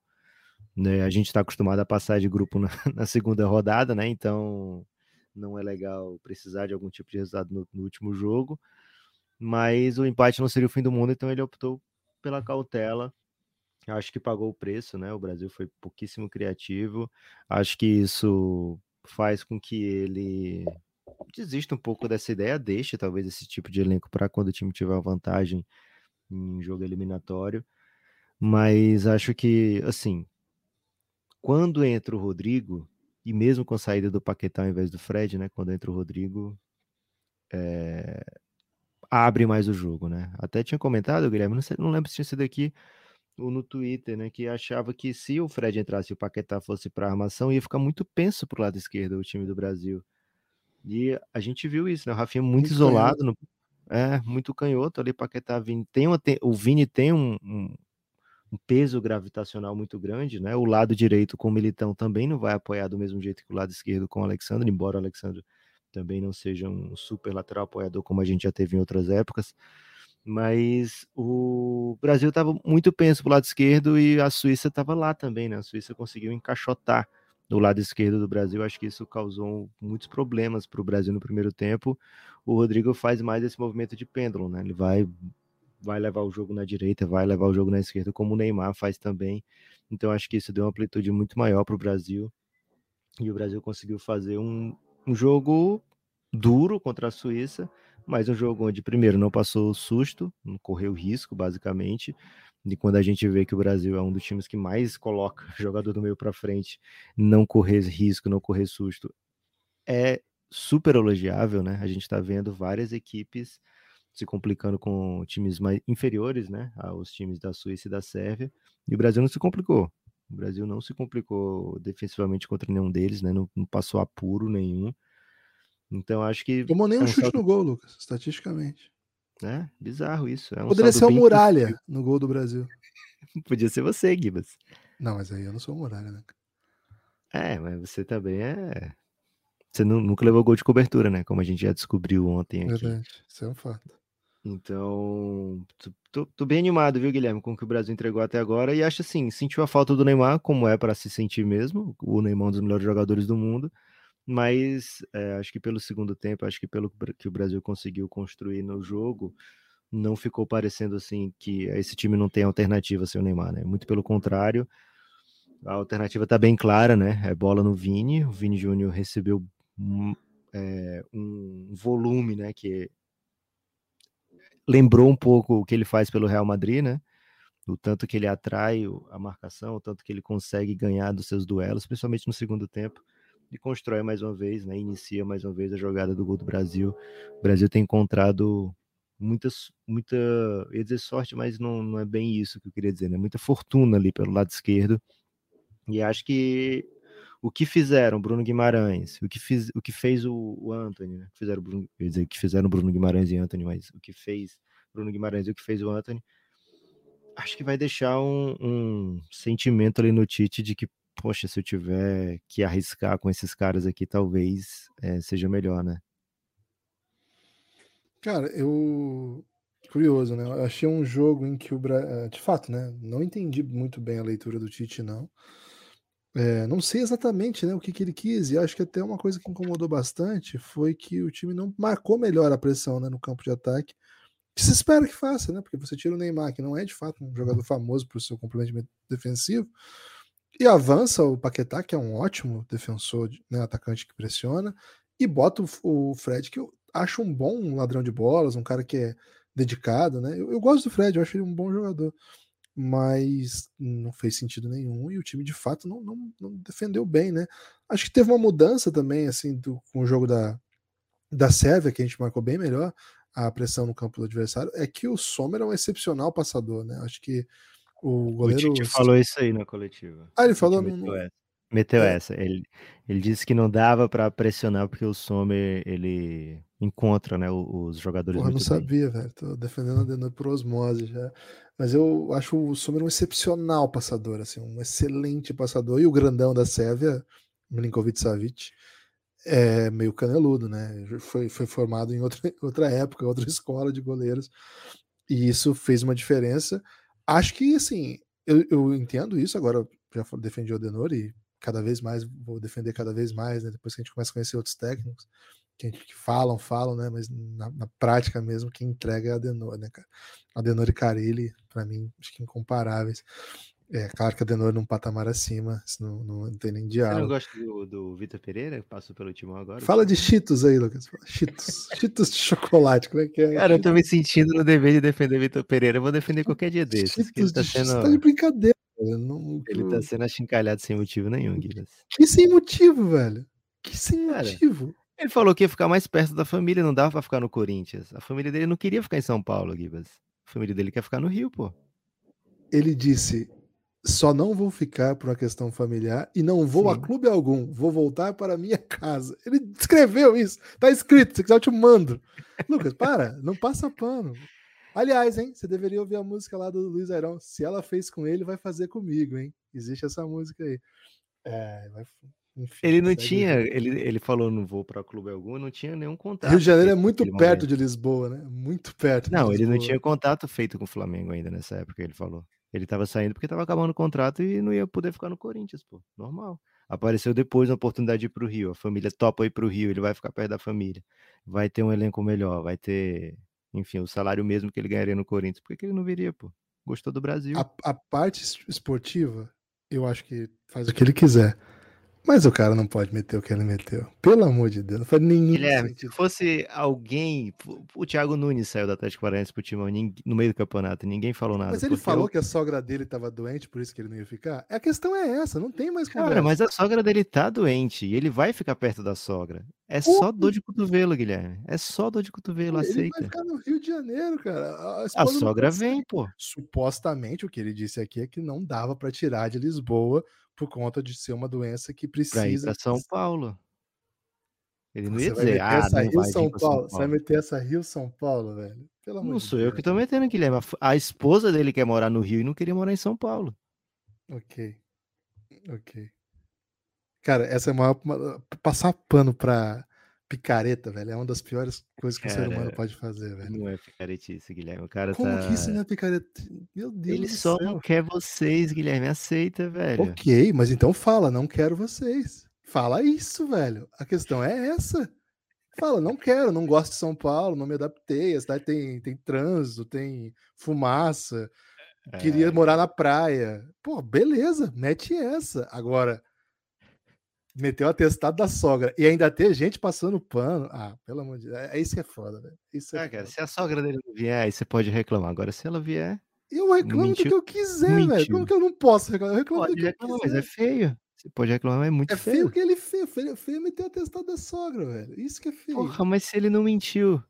Né? A gente está acostumado a passar de grupo na, na segunda rodada, né? Então não é legal precisar de algum tipo de resultado no, no último jogo. Mas o empate não seria o fim do mundo, então ele optou pela cautela. Acho que pagou o preço, né? O Brasil foi pouquíssimo criativo. Acho que isso faz com que ele desista um pouco dessa ideia, deixe talvez esse tipo de elenco para quando o time tiver vantagem em jogo eliminatório. Mas acho que, assim, quando entra o Rodrigo, e mesmo com a saída do Paquetá ao invés do Fred, né? Quando entra o Rodrigo, é, abre mais o jogo, né? Até tinha comentado, Guilherme, não, sei, não lembro se tinha sido aqui ou no Twitter, né? Que achava que se o Fred entrasse e o Paquetá fosse para armação, ia ficar muito penso pro lado esquerdo o time do Brasil. E a gente viu isso, né? O Rafinha muito, Muito isolado, no, é, muito canhoto ali, Paquetá, Vini. Tem uma, tem, o Vini tem um, um, um peso gravitacional muito grande, né? O lado direito com o Militão também não vai apoiar do mesmo jeito que o lado esquerdo com o Alexandre, embora o Alexandre também não seja um super lateral apoiador como a gente já teve em outras épocas. Mas o Brasil estava muito penso pro lado esquerdo e a Suíça estava lá também, né? A Suíça conseguiu encaixotar do lado esquerdo do Brasil. Acho que isso causou muitos problemas para o Brasil no primeiro tempo. O Rodrigo faz mais esse movimento de pêndulo, né? Ele vai vai levar o jogo na direita, vai levar o jogo na esquerda, como o Neymar faz também. Então acho que isso deu uma amplitude muito maior para o Brasil. E o Brasil conseguiu fazer um, um jogo duro contra a Suíça, mas um jogo onde, primeiro, não passou susto, não correu risco, basicamente. E quando a gente vê que o Brasil é um dos times que mais coloca jogador do meio para frente, não correr risco, não correr susto, é super elogiável, né? A gente está vendo várias equipes se complicando com times mais inferiores, né, aos times da Suíça e da Sérvia, e o Brasil não se complicou. O Brasil não se complicou defensivamente contra nenhum deles, né, não, não passou apuro nenhum. Então acho que Tomou nem é um chute saldo- no gol, Lucas, estatisticamente. é bizarro isso. É um Poderia ser o bem Muralha no gol do Brasil. Podia ser você, Gibas. Não, mas aí eu não sou o Muralha, né? É, mas você também é você nunca levou gol de cobertura, né? Como a gente já descobriu ontem aqui. Verdade, isso é um fato. Então, tô, tô, bem animado, viu, Guilherme, com o que o Brasil entregou até agora. E acho assim, sentiu a falta do Neymar, como é para se sentir mesmo. O Neymar é um dos melhores jogadores do mundo. Mas é, acho que pelo segundo tempo, acho que pelo que o Brasil conseguiu construir no jogo, não ficou parecendo assim que esse time não tem alternativa sem o Neymar, né? Muito pelo contrário, a alternativa está bem clara, né? É bola no Vini. O Vini Júnior recebeu um, é, um volume, né? Que lembrou um pouco o que ele faz pelo Real Madrid, né? O tanto que ele atrai a marcação, o tanto que ele consegue ganhar dos seus duelos, principalmente no segundo tempo e constrói mais uma vez, né? Inicia mais uma vez a jogada do gol do Brasil. O Brasil tem encontrado muitas, muita, ia dizer sorte, mas não, não é bem isso que eu queria dizer, né? Muita fortuna ali pelo lado esquerdo. E acho que o que fizeram Bruno Guimarães, o que, fiz, o que fez o, o Anthony, né? Fizeram Bruno, ia dizer que fizeram Bruno Guimarães e Anthony, mas o que fez Bruno Guimarães e o que fez o Anthony, acho que vai deixar um, um sentimento ali no Tite de que poxa, se eu tiver que arriscar com esses caras aqui, talvez é, seja melhor, né? Cara, eu. Curioso, né? Eu achei um jogo em que o. Bra... Eh, de fato, né? Não entendi muito bem a leitura do Tite, não. É, não sei exatamente né, o que, que ele quis, e acho que até uma coisa que incomodou bastante foi que o time não marcou melhor a pressão né, no campo de ataque, que se espera que faça, né? Porque você tira o Neymar, que não é de fato um jogador famoso por seu complemento defensivo, e avança o Paquetá, que é um ótimo defensor, né, atacante que pressiona, e bota o, Fred, que eu acho um bom ladrão de bolas, um cara que é dedicado, né? Eu, eu gosto do Fred, eu acho ele um bom jogador, mas não fez sentido nenhum e o time de fato não, não, não defendeu bem, né? Acho que teve uma mudança também, assim, do, com o jogo da, da Sérvia, que a gente marcou bem melhor a pressão no campo do adversário, é que o Sommer é um excepcional passador, né? Acho que o goleiro. O Tite falou isso aí na coletiva. Ah, ele falou. No... Meteu é. essa. Ele, ele disse que não dava para pressionar porque o Sommer ele encontra né, os jogadores. Porra, não sabia, velho. Tô defendendo a Denor por osmose já. Mas eu acho o Sommer um excepcional passador, assim, um excelente passador. E o grandão da Sérvia, Milinkovic Savic, é meio caneludo, né? Foi, foi formado em outra, outra época, outra escola de goleiros. E isso fez uma diferença. Acho que, assim, eu, eu entendo isso, agora já defendi o Adenor e cada vez mais vou defender cada vez mais, né? Depois que a gente começa a conhecer outros técnicos, que, que falam, falam, né? Mas na, na, prática mesmo, quem entrega é a Adenor, né, cara? Adenor e Carilli, para mim, acho que incomparáveis. É claro que a Denor num patamar acima, não, não, não tem nem diálogo. Você não gosta do, do Vitor Pereira, que passou pelo Timão agora? Fala de Cheetos aí, Lucas. Cheetos. Cheetos de chocolate, como é que é? Cara, eu tô me sentindo no dever de defender Vitor Pereira. Eu vou defender qualquer dia desses. Cheetos tá, sendo... Você tá de brincadeira. Não, ele tá sendo achincalhado sem motivo nenhum, Guilherme. Que sem motivo, velho? Que sem Cara, motivo? Ele falou que ia ficar mais perto da família, não dava pra ficar no Corinthians. A família dele não queria ficar em São Paulo, Gibas. A família dele quer ficar no Rio, pô. Ele disse: só não vou ficar por uma questão familiar e não vou Sim. a clube algum, vou voltar para minha casa. Ele escreveu isso, tá escrito, se quiser eu te mando. Lucas, para, não passa pano. Aliás, hein, você deveria ouvir a música lá do Luiz Airão. Se ela fez com ele, vai fazer comigo, hein? Existe essa música aí. É, vai, enfim, ele não tinha, ele, ele falou não vou para clube algum, não tinha nenhum contato. Rio de Janeiro é muito perto momento. de Lisboa, né? Muito perto. Não, ele não tinha contato feito com o Flamengo ainda nessa época, ele falou. Ele tava saindo porque tava acabando o contrato e não ia poder ficar no Corinthians, pô. Normal. Apareceu depois a oportunidade de ir pro Rio. A família topa ir pro Rio, ele vai ficar perto da família. Vai ter um elenco melhor, vai ter, enfim, o salário mesmo que ele ganharia no Corinthians. Por que ele não viria, pô? Gostou do Brasil. A, a parte esportiva, eu acho que faz o que ele quiser. Mas o cara não pode meter o que ele meteu. Pelo amor de Deus, não faz nenhum Guilherme, sentido. se fosse alguém. O Thiago Nunes saiu da Atlético Paranaense pro Timão no meio do campeonato, ninguém falou nada. Mas ele falou eu... que a sogra dele estava doente, por isso que ele não ia ficar. A questão é essa, não tem mais conversa. Cara, mas a sogra dele tá doente e ele vai ficar perto da sogra. É só dor de cotovelo, Guilherme. É só dor de cotovelo, ele aceita. Ele vai ficar no Rio de Janeiro, cara. A, a sogra vem, pô. Supostamente o que ele disse aqui é que não dava para tirar de Lisboa por conta de ser uma doença que precisa. Pra pra São Paulo. Ele não ia dizer, ah, essa Rio São Paulo. São Paulo. Você vai meter essa Rio São Paulo, velho. Pelo não sou Deus. eu que tô metendo, Guilherme. A esposa dele quer morar no Rio e não queria morar em São Paulo. Ok. Ok. Cara, essa é uma, uma passar pano pra picareta, velho, é uma das piores coisas que o ser humano pode fazer, velho. não é picaretice, Guilherme. O cara Como que isso tá. não é picareta? Meu Deus Ele só céu. não quer vocês, Guilherme. Aceita, velho. Ok, mas então fala, não quero vocês. Fala isso, velho. A questão é essa. Fala, não quero, não gosto de São Paulo, não me adaptei. A cidade tem, tem trânsito, tem fumaça. Queria É, morar na praia. Pô, beleza, mete essa. Agora, meteu o atestado da sogra e ainda ter gente passando pano. Ah, pelo amor de Deus. É, é isso que é foda, velho. Isso é Ah, cara, se a sogra dele não vier, aí você pode reclamar. Agora, se ela vier, Eu reclamo do mentiu- que eu quiser, velho. Como que eu não posso reclamar? Eu reclamo do pode que eu reclamar, quiser. mas é feio. Você pode reclamar, mas é muito É feio feio. que ele fez. Feio, feio é meter o atestado da sogra, velho. Isso que é feio. Porra, mas se ele não mentiu.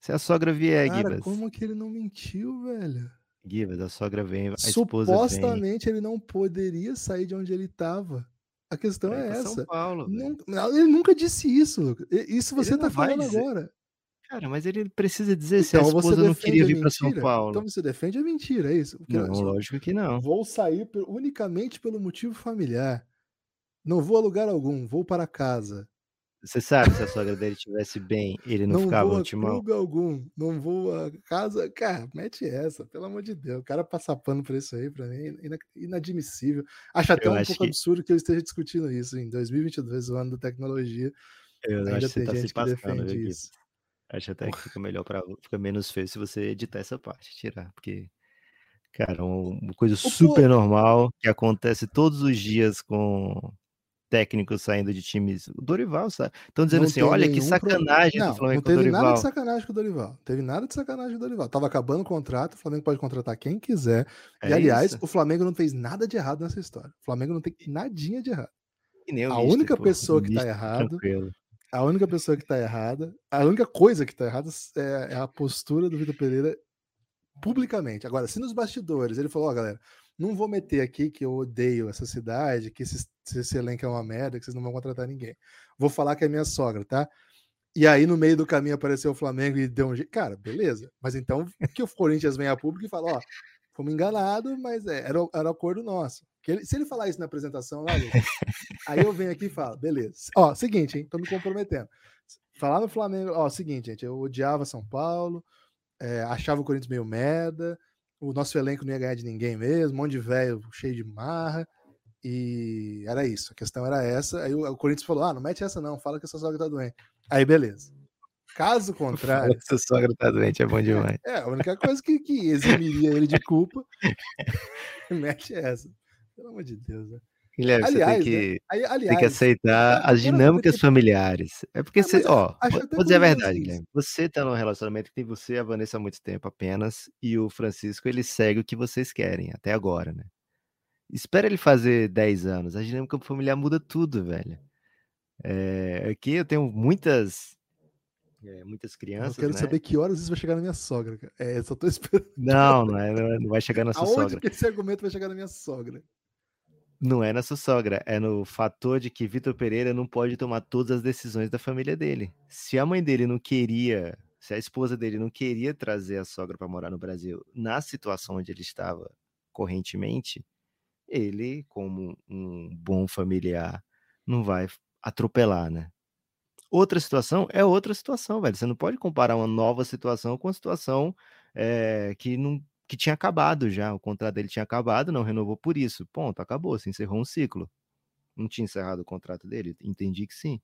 Se a sogra vier, Cara, como que ele não mentiu, velho? Gibas, a sogra vem, a esposa vem. Supostamente ele não poderia sair de onde ele estava. A questão pra é pra essa. São Paulo, não, ele nunca disse isso, Isso você tá vai falando agora. Cara, mas ele precisa dizer se a Então esposa não queria vir pra São? Paulo. Então você defende a mentira, é isso? Porque Não, só lógico que não. Vou sair unicamente pelo motivo familiar. Não vou a lugar algum, vou para casa. Você sabe se a sogra dele estivesse bem, ele não, Não, ficava vou no timão? clube algum, não vou a casa. Cara, mete essa, pelo amor de Deus. O cara passa pano por isso aí, pra mim, ina- inadmissível. Acho até Eu um acho pouco que- absurdo que eu esteja discutindo isso em 2022, o ano da tecnologia. Eu Ainda acho que você tá se passando, viu, isso. Acho até que fica melhor para fica menos feio se você editar essa parte, tirar, porque cara, um- uma coisa super normal que acontece todos os dias com técnicos saindo de times. O Dorival, sabe? Estão dizendo Não assim, olha que sacanagem Não, do Flamengo não com o teve nada de sacanagem com o Dorival. Não teve nada de sacanagem com o Dorival. Tava acabando o contrato, o Flamengo pode contratar quem quiser. e É aliás, isso. o Flamengo não fez nada de errado nessa história. O Flamengo não tem nadinha de errado. E a Mister, única pô, pessoa que tá tranquilo. A única pessoa que tá errada, a única coisa que tá errada é, é a postura do Vitor Pereira publicamente. Agora, se nos bastidores ele falou, ó, galera, não vou meter aqui que eu odeio essa cidade, que esse, esse elenco é uma merda, que vocês não vão contratar ninguém. Vou falar que é minha sogra, tá? E aí, no meio do caminho, apareceu o Flamengo e deu um jeito. Cara, beleza. Mas então que o Corinthians venha a público e fala, ó, fomos enganados, mas é, era, era acordo nosso. Ele- se ele falar isso na apresentação lá, aí eu venho aqui e falo, beleza. Ó, seguinte, hein? Tô me comprometendo. Falar no Flamengo, ó, seguinte, gente, eu odiava São Paulo, é, achava o Corinthians meio merda, o nosso elenco não ia ganhar de ninguém mesmo, um monte de velho cheio de marra, e era isso, a questão era essa. Aí o, Corinthians falou: ah, não mete essa não, fala que essa sogra tá doente. Aí beleza. Caso contrário, Seu sogra tá doente, é bom demais. é, a única coisa que, que eximiria ele de culpa, mete essa. Pelo amor de Deus, né? Guilherme, Aliás, você tem que, né? Aí, tem que aliás, aceitar agora- as dinâmicas familiares. É porque É, você, eu ó, vou, dizer a verdade, isso. Guilherme. Você tá num relacionamento que tem você e a Vanessa há muito tempo apenas, e o Francisco, ele segue o que vocês querem, até agora, né? Espera ele fazer 10 anos, a dinâmica familiar muda tudo, velho. É, aqui eu tenho muitas, é, muitas eu crianças, quero né? saber que horas isso vai chegar na minha sogra. É, eu só tô esperando. Não, não, é, não é- não vai chegar na sua Aonde sogra. que esse argumento vai chegar na minha sogra? Não é na sua sogra, é no fator de que Vitor Pereira não pode tomar todas as decisões da família dele. Se a mãe dele não queria, se a esposa dele não queria trazer a sogra para morar no Brasil na situação onde ele estava correntemente, ele, como um bom familiar, não vai atropelar, né? Outra situação é outra situação, velho. Você não pode comparar uma nova situação com a situação eh, que não que tinha acabado já. O contrato dele tinha acabado, não renovou por isso. Ponto, acabou, se encerrou um ciclo. Não tinha encerrado o contrato dele? Entendi que sim.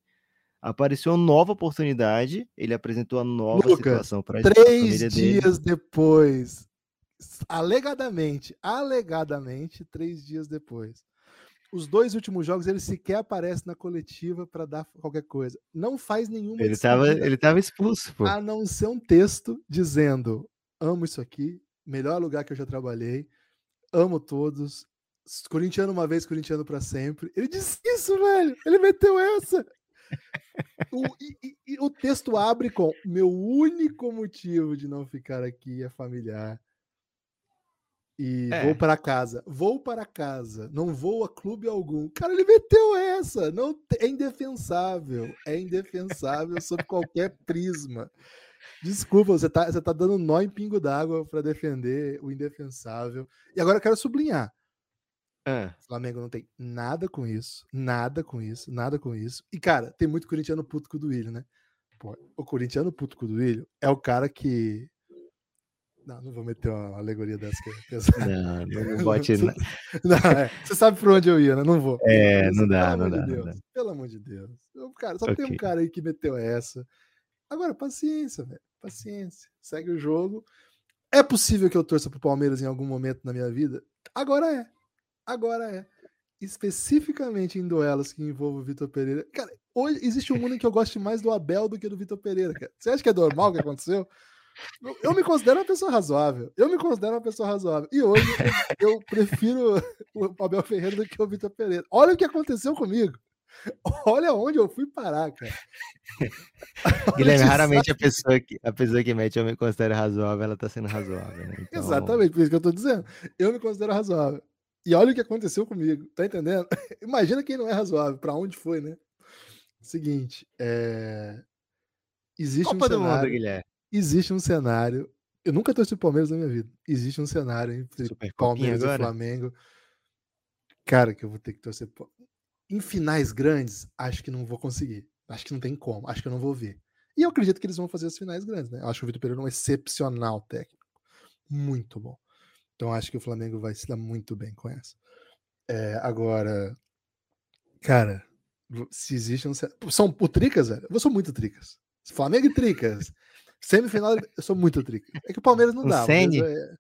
Apareceu uma nova oportunidade, ele apresentou a nova Lucas, situação para Três família dele. dias depois, alegadamente, alegadamente, três dias depois. Os dois últimos jogos ele sequer aparece na coletiva para dar qualquer coisa. Não faz nenhuma Ele estava ele tava expulso, pô. a não ser um texto dizendo: amo isso aqui, melhor lugar que eu já trabalhei, amo todos, corintiano uma vez, corintiano para sempre. Ele disse isso, velho. Ele meteu essa. O, e, e- o texto abre com: meu único motivo de não ficar aqui é familiar. E É. vou para casa. Vou para casa. Não vou a clube algum. Cara, ele meteu essa. Não é indefensável. É indefensável sob qualquer prisma. Desculpa, você tá, você tá dando nó em pingo d'água para defender o indefensável. E agora eu quero sublinhar. Ah, O Flamengo não tem nada com isso, nada com isso, nada com isso. E, cara, tem muito corintiano puto com o Duílio, né? Pô, o corintiano puto com o Duílio é o cara que. Não, não vou meter uma alegoria dessa que é pesada. não, não, não bote. Não, é, você sabe por onde eu ia, né? Não vou. É, Mas, não dá, pelo não dá, de não Deus, dá. Pelo amor de Deus. Eu, cara, só tem um cara aí que meteu essa. Agora, paciência, velho. Paciência. Segue o jogo. É possível que eu torça pro Palmeiras em algum momento na minha vida? Agora é. Agora é. Especificamente em duelos que envolvam o Vitor Pereira. Cara, hoje existe um mundo em que eu gosto mais do Abel do que do Vitor Pereira, cara. Você acha que é normal o que aconteceu? Eu- me considero uma pessoa razoável. Eu me considero uma pessoa razoável. E hoje eu prefiro o Abel Ferreira do que o Vitor Pereira. Olha o que aconteceu comigo. Olha onde eu fui parar, cara. Guilherme, raramente a pessoa, que, a pessoa que mete eu me considero razoável, ela tá sendo razoável, né? Então, Exatamente, por isso que eu tô dizendo. Eu me considero razoável. E olha o que aconteceu comigo, tá entendendo? Imagina quem não é razoável, pra onde foi, né? Seguinte, é... existe Copa um do Mundo, cenário, Guilherme. existe um cenário. Eu nunca torci o Palmeiras na minha vida. Existe um cenário entre Palmeiras e? Flamengo. Cara, que eu vou ter que torcer. pro- Em finais grandes, acho que não vou conseguir. Acho que não tem como. Acho que eu não vou ver. E eu acredito que eles vão fazer as finais grandes, né? Eu acho que o Vitor Pereira é um excepcional técnico. Muito bom. Então acho que o Flamengo vai se dar muito bem com essa. É, agora, cara, se existe um. São o Tricas, velho. Eu sou muito Tricas. Flamengo e Tricas. Semifinal, eu sou muito Tricas. É que o Palmeiras não Com dá. é-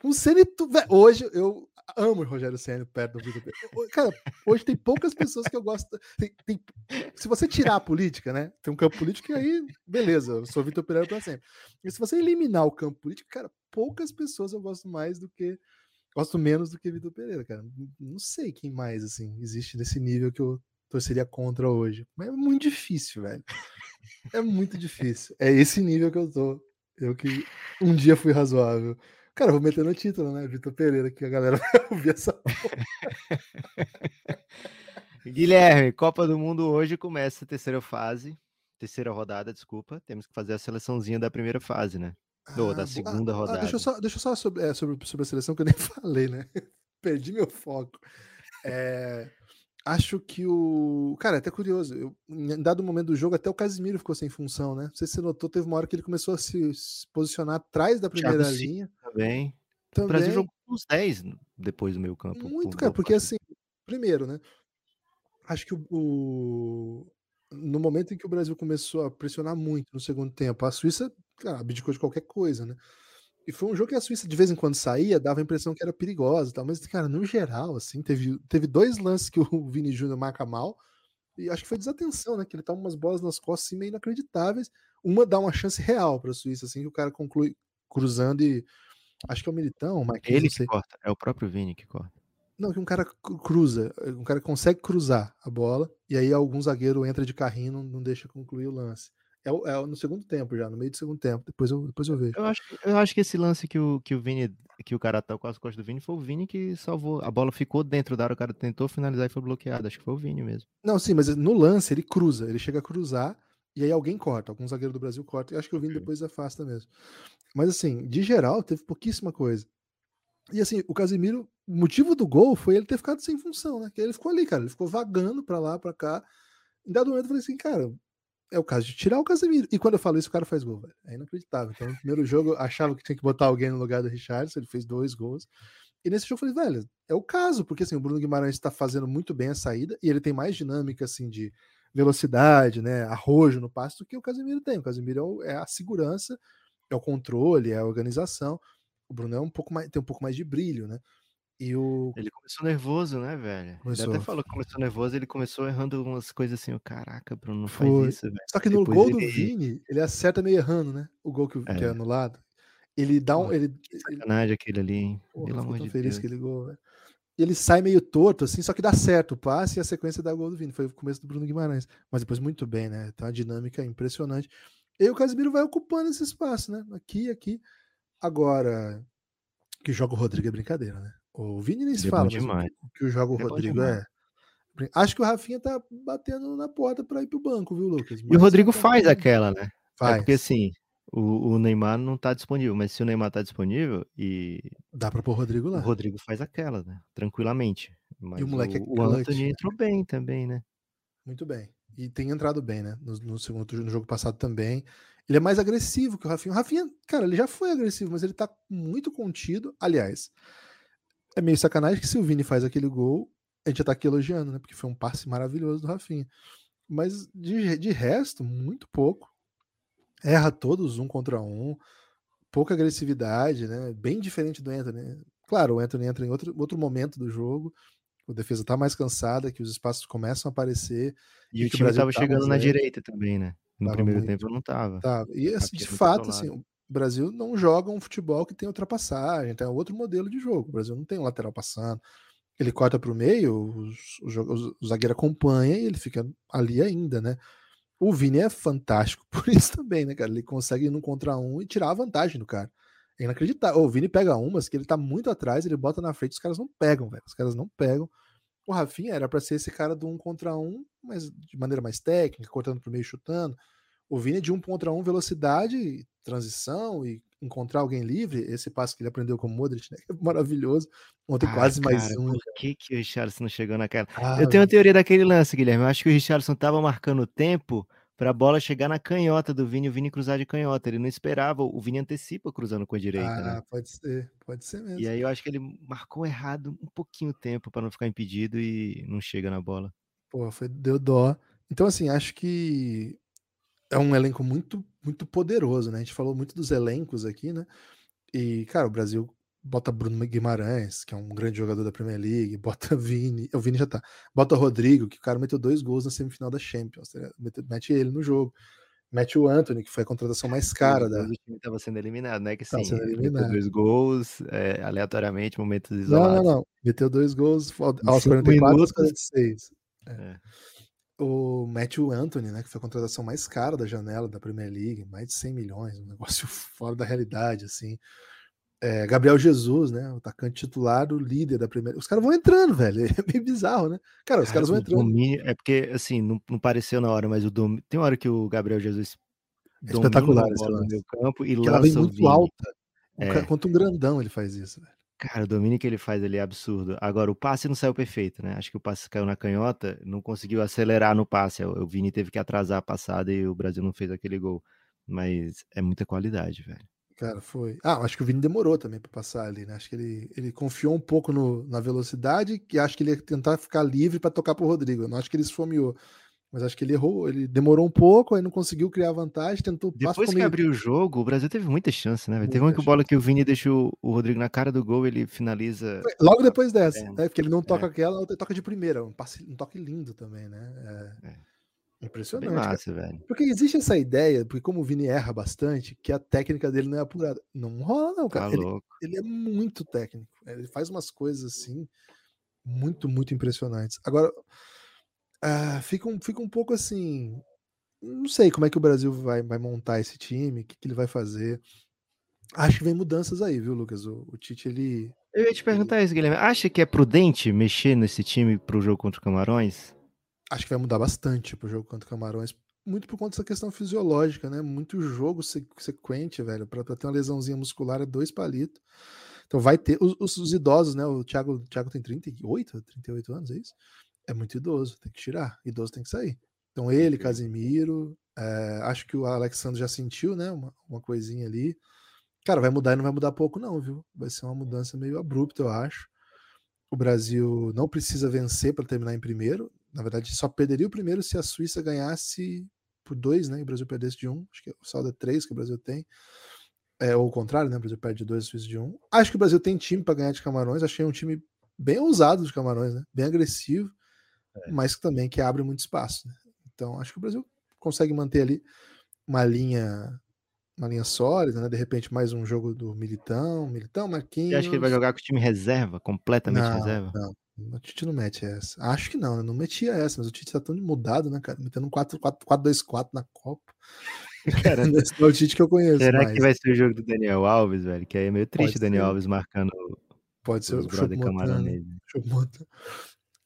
Com o tu- vé- hoje eu amo o Rogério Ceni perto do Vitor Pereira. Cara, hoje tem poucas pessoas que eu gosto. tem- tem- se você tirar a política, né? Tem um campo político e aí, beleza, eu sou Vitor Pereira para sempre. E se você eliminar o campo político, cara, poucas pessoas eu gosto mais do que. Gosto menos do que Vitor Pereira, cara. Não sei quem mais, assim, existe nesse nível que eu torceria contra hoje. Mas é muito difícil, velho. É muito difícil. É esse nível que eu tô. Eu que um dia fui razoável. Cara, eu vou meter no título, né? Vitor Pereira, que a galera vai ouvir essa. Guilherme, Copa do Mundo hoje começa a terceira fase. Terceira rodada, desculpa. Temos que fazer a seleçãozinha da primeira fase, né? Ou da bo- segunda ah, rodada. deixa eu só, deixa eu só sobre, é, sobre, sobre a seleção que eu nem falei, né? Perdi meu foco. É, acho que o. Cara, é até curioso. Eu, em dado momento do jogo, até o Casimiro ficou sem função, né? Não sei se você notou, teve uma hora que ele começou a se, se posicionar atrás da primeira linha. Também. O Também. Brasil jogou uns 10 depois do meio campo. Muito, cara, porque assim, primeiro, né? Acho que o, o- no momento em que o Brasil começou a pressionar muito no segundo tempo, a Suíça, cara, abdicou de qualquer coisa, né? E foi um jogo que a Suíça de vez em quando saía, dava a impressão que era perigosa, e tal, mas cara, no geral, assim, teve, teve dois lances que o Vini Júnior marca mal. E acho que foi desatenção, né? Que ele tava umas bolas nas costas assim, meio inacreditáveis. Uma dá uma chance real para a Suíça, assim, que o cara conclui cruzando e acho que é o Militão, o Marquinhos, Ele que corta. É o próprio Vini que corta. Não, que um cara cru- cruza, um cara consegue cruzar a bola e aí algum zagueiro entra de carrinho e não, não deixa concluir o lance. É, é no segundo tempo já, no meio do segundo tempo. Depois eu, depois eu vejo. Eu acho, eu acho que esse lance que o, que o Vini, que o cara tá com as costas do Vini, foi o Vini que salvou. A bola ficou dentro da área, o cara tentou finalizar e foi bloqueado. Acho que foi o Vini mesmo. Não, sim, mas no lance ele cruza, ele chega a cruzar e aí alguém corta, algum zagueiro do Brasil corta. E acho que o Vini Sim. depois afasta mesmo. Mas assim, de geral, teve pouquíssima coisa. E assim, o Casemiro, o motivo do gol foi ele ter ficado sem função, né? Que ele ficou ali, cara, ele ficou vagando pra lá, pra cá. Em dado momento eu falei assim, cara, é o caso de tirar o Casemiro. E quando eu falo isso, o cara faz gol, velho. É inacreditável. Então, no primeiro jogo, eu achava que tinha que botar alguém no lugar do Richardson, ele fez dois gols. E nesse jogo eu falei, velho, é o caso, porque assim, o Bruno Guimarães está fazendo muito bem a saída e ele tem mais dinâmica, assim, de velocidade, né, arrojo no passe do que o Casemiro tem. O Casemiro é, é a segurança, é o controle, é a organização. O Bruno é um pouco mais, tem um pouco mais de brilho, né? E o Ele começou nervoso, né, velho? Ele Começou. até falou que começou nervoso, ele começou errando umas coisas assim, o caraca, Bruno, não Foi. faz isso, velho. Só que no Depois gol do ele- Vini, ele acerta meio errando, né? O gol que, o- que é É. anulado. Ele dá um. Ele, ele, sacanagem aquele ali, hein? porra, Pelo amor tão de feliz Deus. que ele gol, velho. Ele sai meio torto, assim, só que dá certo o passe e a sequência dá gol do Vini. Foi o começo do Bruno Guimarães. Mas depois muito bem, né? Tem uma dinâmica impressionante. E o Casemiro vai ocupando esse espaço, né? Aqui aqui. Agora, que joga o Rodrigo é brincadeira, né? O Vini nem se é bom fala, mas o demais. que- o que joga o Ele é Rodrigo demais. é. Acho que o Rafinha tá batendo na porta pra ir pro banco, viu, Lucas? E o Mas Rodrigo tá- faz aquela, né? É Faz. porque assim, O, o Neymar não tá disponível, mas se o Neymar tá disponível e. Dá pra pôr o Rodrigo lá. O Rodrigo faz aquela, né? Tranquilamente. Mas e o moleque o, é o Anthony né? entrou bem também, né? Muito bem. E tem entrado bem, né? No, no segundo no jogo passado também. Ele é mais agressivo que o Rafinha. O Rafinha, cara, ele já foi agressivo, mas ele tá muito contido. Aliás, é meio sacanagem que se o Vini faz aquele gol, a gente já tá aqui elogiando, né? Porque foi um passe maravilhoso do Rafinha. Mas de, de resto, muito pouco erra todos um contra um, pouca agressividade, né? Bem diferente do Anthony. Claro, o Anthony entra em outro, outro momento do jogo, a defesa tá mais cansada, que os espaços começam a aparecer. E, e o time estava tá chegando na direita também, né? No tava primeiro muito. tempo não tava. Tava. E assim, de fato, assim, o Brasil não joga um futebol que tem ultrapassagem, tem outro modelo de jogo. O Brasil não tem um lateral passando. Ele corta para o meio, o zagueiro acompanha e ele fica ali ainda, né? O Vini é fantástico por isso também, né, cara? Ele consegue ir no contra um e tirar a vantagem do cara. É inacreditável. O Vini pega umas que ele tá muito atrás, ele bota na frente, os caras não pegam, velho. Os caras não pegam. O Rafinha era para ser esse cara do um contra um, mas de maneira mais técnica, cortando pro meio chutando. O Vini é de um contra um, velocidade, transição e encontrar alguém livre. Esse passo que ele aprendeu com o Modric, né? Maravilhoso. Ontem ah, quase cara, mais um. Por que, que o Richardson não chegou naquela? Ah, eu tenho uma teoria daquele lance, Guilherme. Eu acho que o Richardson tava marcando o tempo para a bola chegar na canhota do Vini, o Vini cruzar de canhota. Ele não esperava, o Vini antecipa cruzando com a direita. Ah, né? pode ser, pode ser mesmo. E aí eu acho que ele marcou errado um pouquinho o tempo para não ficar impedido e não chega na bola. Pô, foi, deu dó. Então, assim, acho que é um elenco muito, muito poderoso, né? A gente falou muito dos elencos aqui, né? E, cara, o Brasil bota Bruno Guimarães, que é um grande jogador da Premier League, bota Vini, o Vini já tá, bota Rodrigo, que o cara meteu dois gols na semifinal da Champions, tá mete ele no jogo, mete o Anthony, que foi a contratação mais cara da... O time estava sendo eliminado, né, que sim, meteu dois gols, é, aleatoriamente, momentos isolados. Não, não, não, meteu dois gols aos 44 aos 46. É. É. O Matthew Anthony, né, que foi a contratação mais cara da janela da Premier League, mais de 100 milhões, um negócio fora da realidade, assim é, Gabriel Jesus, né? O atacante titular, o líder da primeira. Os caras vão entrando, velho. É meio bizarro, né? Cara, os cara, caras vão entrando. Domínio, é porque, assim, não, não, pareceu na hora, mas o dom... tem uma hora que o Gabriel Jesus é espetacular no meu campo e que ela vem muito alta. É. Quanto um grandão ele faz isso, velho. Cara, o domínio que ele faz ali é absurdo. Agora, o passe não saiu perfeito, né? Acho que o passe caiu na canhota, não conseguiu acelerar no passe. O Vini teve que atrasar a passada e o Brasil não fez aquele gol. Mas é muita qualidade, velho. Cara, foi. Ah, acho que o Vini demorou também para passar ali, né? Acho que ele, ele confiou um pouco no, na velocidade e acho que ele ia tentar ficar livre para tocar pro Rodrigo. Eu não acho que ele esfomeou. Mas acho que ele errou, ele demorou um pouco, aí não conseguiu criar vantagem, tentou Depois que meio... abriu o jogo, o Brasil teve muita chance, né? Muita teve uma que bola que o Vini deixa o, Rodrigo na cara do gol, ele finaliza. Logo depois dessa, é, né? Porque ele não toca é. aquela, ele toca de primeira. Um, passe, um toque lindo também, né? É. é. Impressionante. Massa, velho. Porque existe essa ideia, porque como o Vini erra bastante, que a técnica dele não é apurada. Não rola, não, cara. Tá ele, ele, é muito técnico. Ele faz umas coisas assim, muito, muito impressionantes. Agora, uh, fica, um, fica um pouco assim. Não sei como é que o Brasil vai, vai montar esse time, o que, que ele vai fazer. Acho que vem mudanças aí, viu, Lucas? O, o Tite, ele. Eu ia te perguntar ele... isso, Guilherme. Acha que é prudente mexer nesse time pro jogo contra o Camarões? acho que vai mudar bastante pro jogo contra o Camarões. Muito por conta dessa questão fisiológica, né? Muito jogo sequente, velho. Pra, pra ter uma lesãozinha muscular é dois palitos. Então vai ter. Os, os, idosos, né? O Thiago, o Thiago tem 38, 38 anos, é isso? É muito idoso, tem que tirar. Idoso tem que sair. Então ele, Casimiro, é, acho que o Alexandre já sentiu, né? Uma, uma coisinha ali. Cara, vai mudar e não vai mudar pouco, não, viu? Vai ser uma mudança meio abrupta, eu acho. O Brasil não precisa vencer para terminar em primeiro na verdade, só perderia o primeiro se a Suíça ganhasse por dois, né? E o Brasil perdesse de um. Acho que o saldo é três que o Brasil tem. É, ou o contrário, né? O Brasil perde de dois, a Suíça de um. Acho que o Brasil tem time para ganhar de Camarões. Achei um time bem ousado de Camarões, né? Bem agressivo, é. mas também que abre muito espaço. Né? Então, acho que o Brasil consegue manter ali uma linha uma linha sólida, né? De repente mais um jogo do Militão, Militão, Marquinhos. Você acha que ele vai jogar com o time reserva, completamente não, reserva? Não, o Tite não mete essa. Acho que não, né? Não metia essa, mas o Tite tá tão mudado, né, cara? Metendo um 4-2-4 na Copa. Cara, esse é o Tite que eu conheço. Será mais. que vai ser o jogo do Daniel Alves, velho? Que aí é meio triste o Daniel Alves marcando. Pode ser o brother Camarão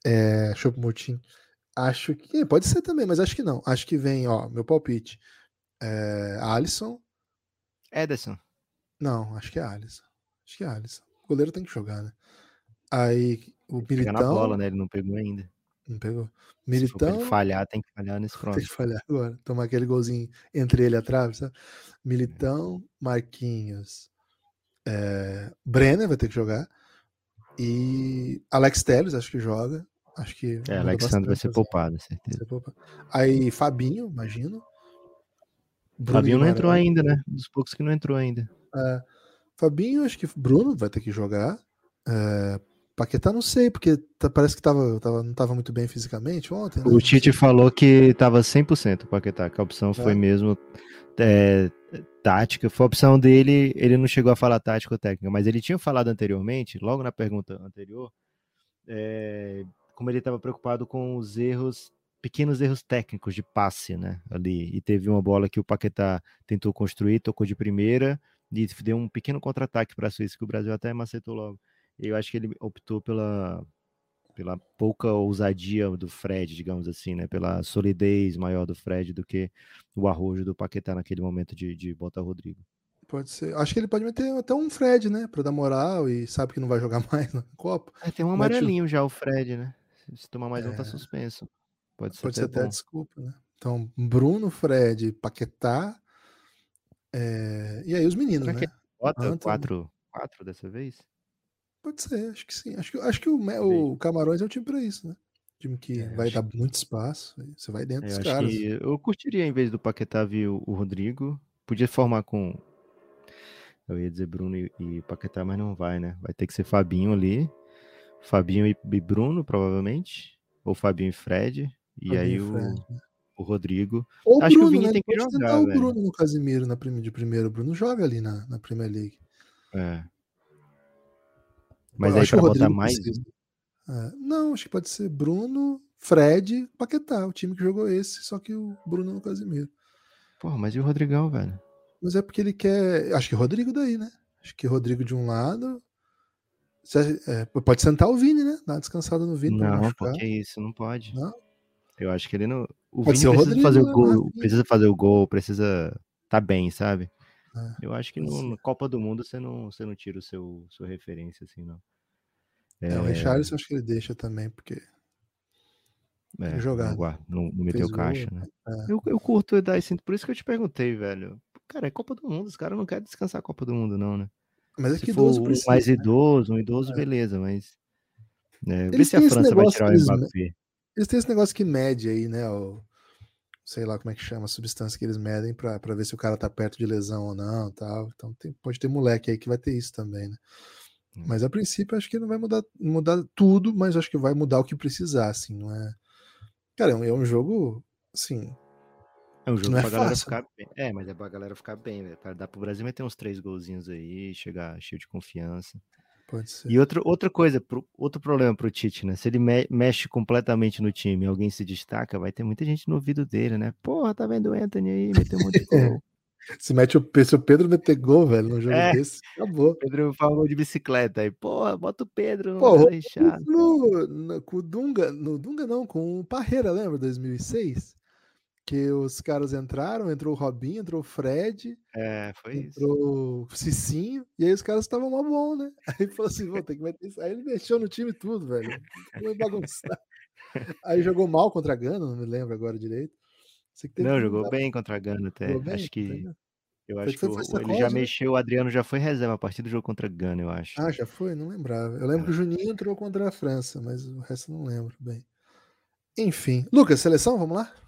É, Chopomotin. Acho que. Pode ser também, mas acho que não. Acho que vem, ó, meu palpite. É, Alisson, Ederson. Não, acho que é Alisson. Acho que é Alisson. O goleiro tem que jogar, né? Aí o Pegar na Militão. bola, né? Ele não pegou ainda. Não pegou. Se Militão. falhar, tem que falhar nesse Tem próximo. que falhar agora. Tomar aquele golzinho entre ele e a trave, sabe? Militão, Marquinhos. É... Brenner vai ter que jogar. E Alex Telles, acho que joga. Acho que. É, Alexandre vai ser poupado, Vai certeza. ser poupa. Aí Fabinho, imagino. Bruno Fabinho não entrou ainda, né? Dos poucos que não entrou ainda. É, Fabinho, acho que Bruno vai ter que jogar. É, Paquetá, não sei, porque tá- parece que tava, tava- não estava muito bem fisicamente ontem. né? O Tite falou que tava 100% o Paquetá, que a opção foi É. mesmo é, tática. Foi a opção dele, ele não chegou a falar tática ou técnica, mas ele tinha falado anteriormente, logo na pergunta anterior, é, como ele estava preocupado com os erros, pequenos erros técnicos de passe, né? Ali. E teve uma bola que o Paquetá tentou construir, tocou de primeira e deu um pequeno contra-ataque para a Suíça, que o Brasil até macetou logo. Eu acho que ele optou pela, pela pouca ousadia do Fred, digamos assim, né? Pela solidez maior do Fred do que o arrojo do Paquetá naquele momento de, de botar o Rodrigo. Pode ser. Acho que ele pode meter até um Fred, né? Pra dar moral e sabe que não vai jogar mais na Copa. É, tem um Mete o- amarelinho já o Fred, né? Se tomar mais um, tá É. suspenso. Pode ser Pode ser até até bom. desculpa, né? Então, Bruno, Fred, Paquetá. é, E aí os meninos, Será que né? Bota Anthony. quatro, quatro dessa vez? Pode ser, acho que sim. Acho que, acho que o, o Camarões é um time pra isso, né? Time que É, vai dar muito espaço. Você vai dentro Eu dos caras. que eu curtiria, em vez do Paquetá, vir o, o Rodrigo. Podia formar com. Eu ia dizer Bruno e, e Paquetá, mas não vai, né? Vai ter que ser Fabinho ali. Fabinho e, e Bruno, provavelmente. Ou Fabinho e Fred. E Fabinho aí e o, Fred, né? o Rodrigo. Ou o Acho que o Bruno, Vini né? tem que Pode jogar, o velho. Bruno no Casimiro na de primeiro. O Bruno joga ali na, na Premier League. É. Mas Eu aí acho que pra o botar mais. É, não, acho que pode ser Bruno, Fred, Paquetá, o time que jogou esse, só que o Bruno no Casimiro. Porra, mas e o Rodrigão, velho? Mas é porque ele quer. Acho que Rodrigo daí, né? Acho que Rodrigo de um lado. Você- é, pode sentar o Vini, né? Dar uma descansada no Vini não porque isso não pode. Não? Eu acho que ele não. O Pode Vini precisa Rodrigo, fazer o né, gol, Rafinha? precisa fazer o gol, precisa tá bem, sabe? É, Eu acho que no, no Copa do Mundo você não, você não tira o seu sua referência assim, não. É, o Richarlison acho que ele deixa também, porque é, jogado. Não, não, meteu gol, caixa, né? é. Eu, eu curto dar esse, por isso que eu te perguntei, velho. Cara, é Copa do Mundo, os caras não querem descansar a Copa do Mundo, não, né? Mas é Se que for idoso um precisa. mais né? idoso, um idoso, É. beleza, mas. É, vê Eles se a França vai tirar o que eles- Mbappé. Eles têm esse negócio que mede aí, né? O, sei lá como é que chama, a substância que eles medem pra, pra ver se o cara tá perto de lesão ou não tal. Então tem- pode ter moleque aí que vai ter isso também, né? Hum. Mas a princípio acho que não vai mudar, mudar tudo, mas acho que vai mudar o que precisar, assim, não é. Cara, é um, é um jogo, assim, É um jogo não é pra galera fácil, ficar bem. É, mas é pra galera ficar bem, velho. Pra dar pro Brasil meter uns três golzinhos aí, chegar cheio de confiança. pode ser. E outra, outra coisa, pro- outro problema pro Tite, né? Se ele me- mexe completamente no time e alguém se destaca, vai ter muita gente no ouvido dele, né? Porra, tá vendo o Anthony aí, meteu um monte de gol. Se mete o, se o Pedro meter gol, velho, num jogo É. desse, acabou. Pedro falou de bicicleta aí. Porra, bota o Pedro, não Pô. No, no- com o Dunga, no Dunga não, com o Parreira, lembra? 2006? Que os caras entraram, entrou o Robinho, entrou o Fred, É, foi isso. entrou o Cicinho, e aí os caras estavam mó bom, né? Aí falou assim, vou ter que meter isso. Aí ele mexeu no time tudo, velho. Foi bagunçar. Aí jogou mal contra a Gana, não me lembro agora direito. Não, jogou bem contra a Gana até. Bem Acho que. Eu acho que ele já né? mexeu, o Adriano já foi reserva a partir do jogo contra a Gana, eu acho. Ah, já foi? Não lembrava. Eu lembro que o Juninho entrou contra a França, mas o resto eu não lembro bem. Enfim. Lucas, seleção, vamos lá?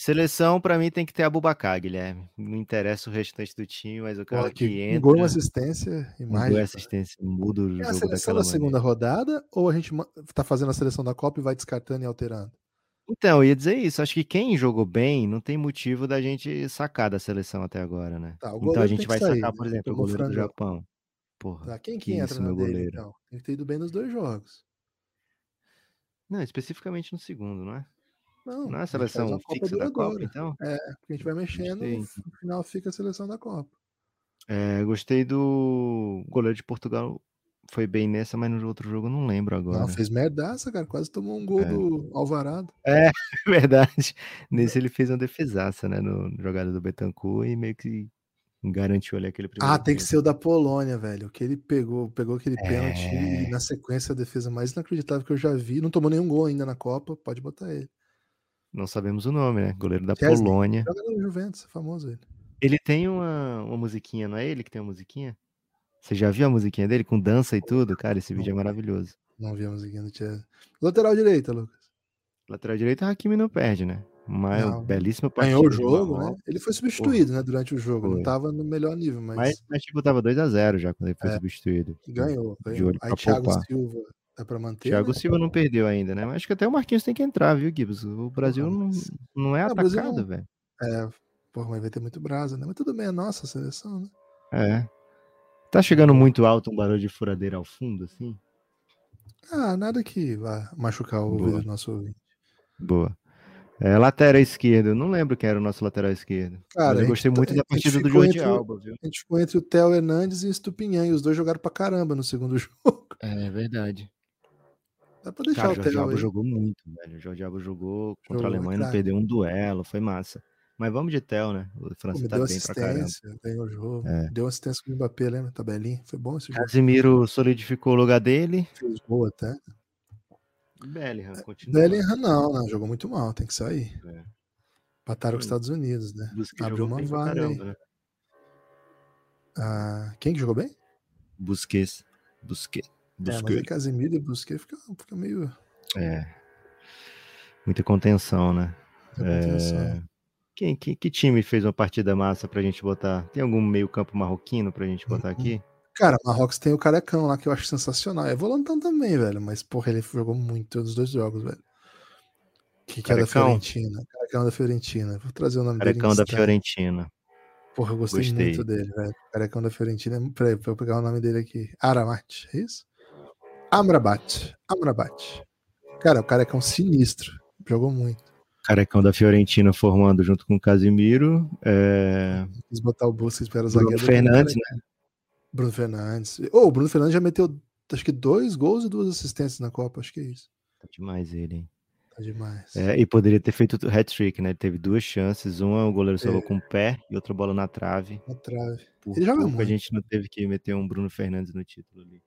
Seleção, pra mim, tem que ter a Bubacar, Guilherme. Não interessa o restante do time, mas o cara Porra, que, que entra. gol uma assistência mais. gol assistência, muda o É a jogo seleção daquela da maneira. segunda rodada ou a gente tá fazendo a seleção da Copa e vai descartando e alterando? Então, eu ia dizer isso. Acho que quem jogou bem não tem motivo da gente sacar da seleção até agora, né? Tá, então a gente vai sair, sacar, né? por exemplo, o goleiro do. Japão. Porra, Tá, quem que, que entra isso, na meu dele, goleiro. então? Tem que ter ido bem nos dois jogos. Não, especificamente no segundo, não é? Não, Não é a seleção Copa fixa da Copa, duradoura. então? É, porque a gente vai mexendo, Gostei, no final fica a seleção da Copa. É, gostei do goleiro de Portugal. Foi bem nessa, mas no outro jogo eu não lembro agora. Não, fez merdaça, cara. Quase tomou um gol É. do Alvarado. É verdade. Nesse ele fez uma defesaça, né? No, no jogada do Betancourt e meio que garantiu ali aquele primeiro. Ah, tem que ser o da Polônia, velho. O que ele pegou, pegou aquele pênalti É. e na sequência a defesa mais inacreditável que eu já vi. Não tomou nenhum gol ainda na Copa, pode botar ele. Não sabemos o nome, né? Goleiro da Chesney. Polônia. Joga no Juventus, é famoso ele. Ele tem uma, uma musiquinha, não é ele que tem uma musiquinha? Você já viu a musiquinha dele com dança e tudo? Cara, esse vídeo é maravilhoso. Não vi a musiquinha do Chelsea. Lateral direita, Lucas. Lateral direito, Hakimi não perde, né? Mas Não. belíssima partida. Ganhou o jogo, né? Ele foi substituído, né, durante o jogo. Não Foi. tava no melhor nível, mas, Mas, mas tipo, tava 2x0 já quando ele foi É. substituído. ganhou. Ganhou. Aí Thiago poupar. Silva pra manter. Thiago né? Silva não perdeu ainda, né? Mas acho que até o Marquinhos tem que entrar, viu, Gibbs? O Brasil não, não é Ah, atacado, velho. É, porra, mas vai ter muito brasa, né? Mas tudo bem, é nossa seleção, né? É. Tá chegando muito alto um barulho de furadeira ao fundo, assim? Ah, nada que vá machucar o Boa. ouvido do nosso ouvinte. Boa. É, lateral esquerdo, eu não lembro quem era o nosso lateral esquerdo. Cara, eu gostei tá- muito a da partida do Jordi entre Alba, viu? A gente ficou entre o Theo Hernandes e o Estupinhan, e os dois jogaram pra caramba no segundo jogo. É verdade. Dá pra deixar Cara, o o Jordi Theo Alba aí. jogou muito, velho. O Jordi Alba jogou contra Jogou, a Alemanha, não perdeu um duelo, foi massa. Mas vamos de Theo, né? O Pô, França me tá bem pra caramba. ganhou o jogo. É. Deu assistência com o Mbappé, lembra? Tabelinha. Foi bom esse jogo. Casimiro solidificou o lugar dele. Fez gol até. Bellingham continua. Bellingham não, não, jogou muito mal, tem que sair. É. Com os Sim. Estados Unidos, né? Abriu uma vaga né? Ah, quem que jogou bem? Busquets. Busquets. É, aí Busquets. Casemiro e Busquets fica, fica meio... É. Muita contenção, né? muita contenção. Quem, que, que time fez uma partida massa pra gente botar? Tem algum meio-campo marroquino pra gente botar Uhum. aqui? Cara, Marrocos tem o Carecão lá que eu acho sensacional. É volantão também, velho. Mas, porra, ele jogou muito nos dois jogos, velho. Que, que é da Carecão? Fiorentina. Carecão da Fiorentina. Vou trazer o nome Carecão dele. da em destaque. Fiorentina. Porra, eu gostei, Gostei. muito dele, velho. Carecão da Fiorentina. Peraí, pra eu pegar o nome dele aqui. Aramat, é isso? Amrabat. Amrabat. Cara, o Carecão sinistro. Jogou muito. Carecão da Fiorentina formando junto com o Casimiro. É... Quis botar o Busquets para Bruno zagueiro. Fernandes, né? Bruno Fernandes. Ô, o Bruno Fernandes já meteu, acho que dois gols e duas assistências na Copa. Acho que é isso. Tá demais ele, hein? Tá demais. É, e poderia ter feito o hat-trick, né? Ele teve duas chances. Uma o goleiro salvou É. com o pé e outra bola na trave. Na trave. Por Ele joga pouco a muito. gente não teve que meter um Bruno Fernandes no título ali.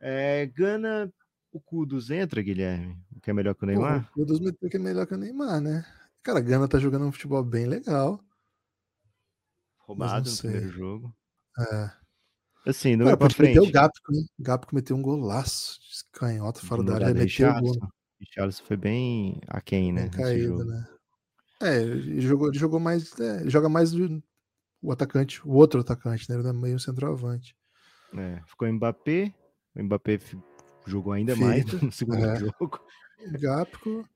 É, Gana, o Kudos entra, Guilherme? O que é melhor que o Neymar? O dos meteu que é melhor que o Neymar, né? Cara, Gana tá jogando um futebol bem legal. Roubado no primeiro jogo. É. Assim, Cara, meio pra pode meter o frente. Gapco, hein? O Gapco meteu um golaço. de Canhota fora da área. do Remeteu o gol. Richarlison. Richarlison foi bem aquém, né? Bem caído, né? É, ele jogou, ele jogou mais. é, ele joga mais do- o atacante, o outro atacante, né? Ele é meio centroavante. É, ficou o Mbappé. O Mbappé jogou ainda mais Feito. no segundo É. jogo. O Gapco.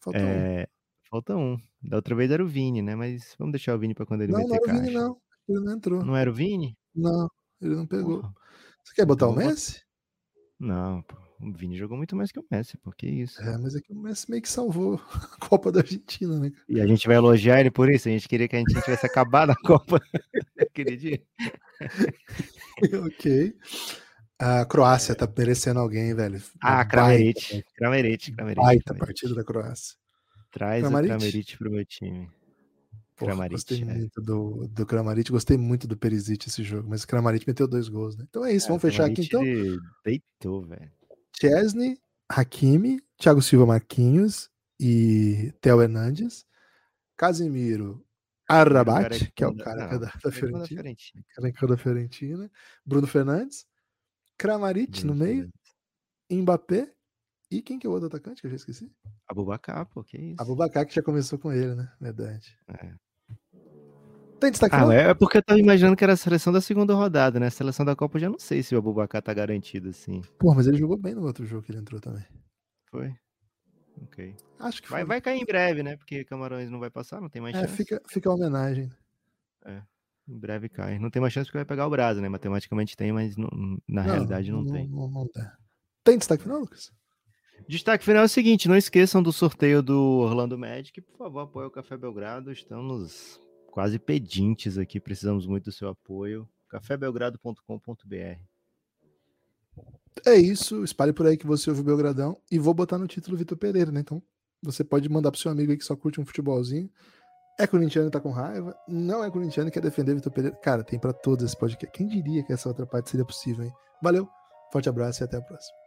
Falta um. É, falta um. Da outra vez era o Vini, né? Mas vamos deixar o Vini pra quando ele Não, não meter era o caixa. Vini, não. Ele não entrou. Não era o Vini? Não, ele não pegou. Porra. Você quer botar o Messi? Não, pô. O Vini jogou muito mais que o Messi, pô. Que isso. É, mas é que o Messi meio que salvou a Copa da Argentina, né? E a gente vai elogiar ele por isso. A gente queria que a gente tivesse acabado a Copa aquele dia. ok. A Croácia tá merecendo alguém, velho. Ah, Uma Kramerite. Kramerite, Kramerite. Baita partida da Croácia. Traz Kramaric? o Kramerite pro meu time. Porra, Kramaric, gostei é. muito do, do Kramaric, gostei muito do Perisic esse jogo, mas o Kramaric meteu dois gols, né? Então é isso, É, vamos fechar aqui então. Deitou, velho. Chesney, Hakimi, Thiago Silva Marquinhos e Theo Hernandes, Casimiro Arrabat, que é o cara da, da Fiorentina, Fiorentina. careca da Fiorentina, Bruno Fernandes, Kramaric no meio. Mbappé e quem que é o outro atacante que eu já esqueci? Abubacar, pô, que isso. Abubakar, que já começou com ele, né? Verdade. É. Tem destaque Ah, é porque eu tava imaginando que era a seleção da segunda rodada, né? A seleção da Copa eu já não sei se o Abubacar tá garantido assim. Pô, mas ele jogou bem no outro jogo que ele entrou também. Foi? Ok. Acho que Vai, foi. vai cair em breve, né? Porque Camarões não vai passar, não tem mais É, chance. fica, fica a homenagem. Em breve cai. Não tem mais chance porque vai pegar o Brasil, né? Matematicamente tem, mas não- na realidade não, tem. Não, não dá. Tem destaque final, Lucas? Destaque final é o seguinte: não esqueçam do sorteio do Orlando Magic. Por favor, apoie o Café Belgrado. Estamos quase pedintes aqui, precisamos muito do seu apoio. cafébelgrado.com.br. É isso. Espalhe por aí que você ouve o Belgradão. E vou botar no título Vitor Pereira, né? Então você pode mandar pro seu amigo aí que só curte um futebolzinho. É corintiano e tá com raiva? Não é corintiano e quer defender Vitor Pereira? Cara, tem para todos esse podcast. Quem diria que essa outra parte seria possível, hein? Valeu, forte abraço e até a próxima.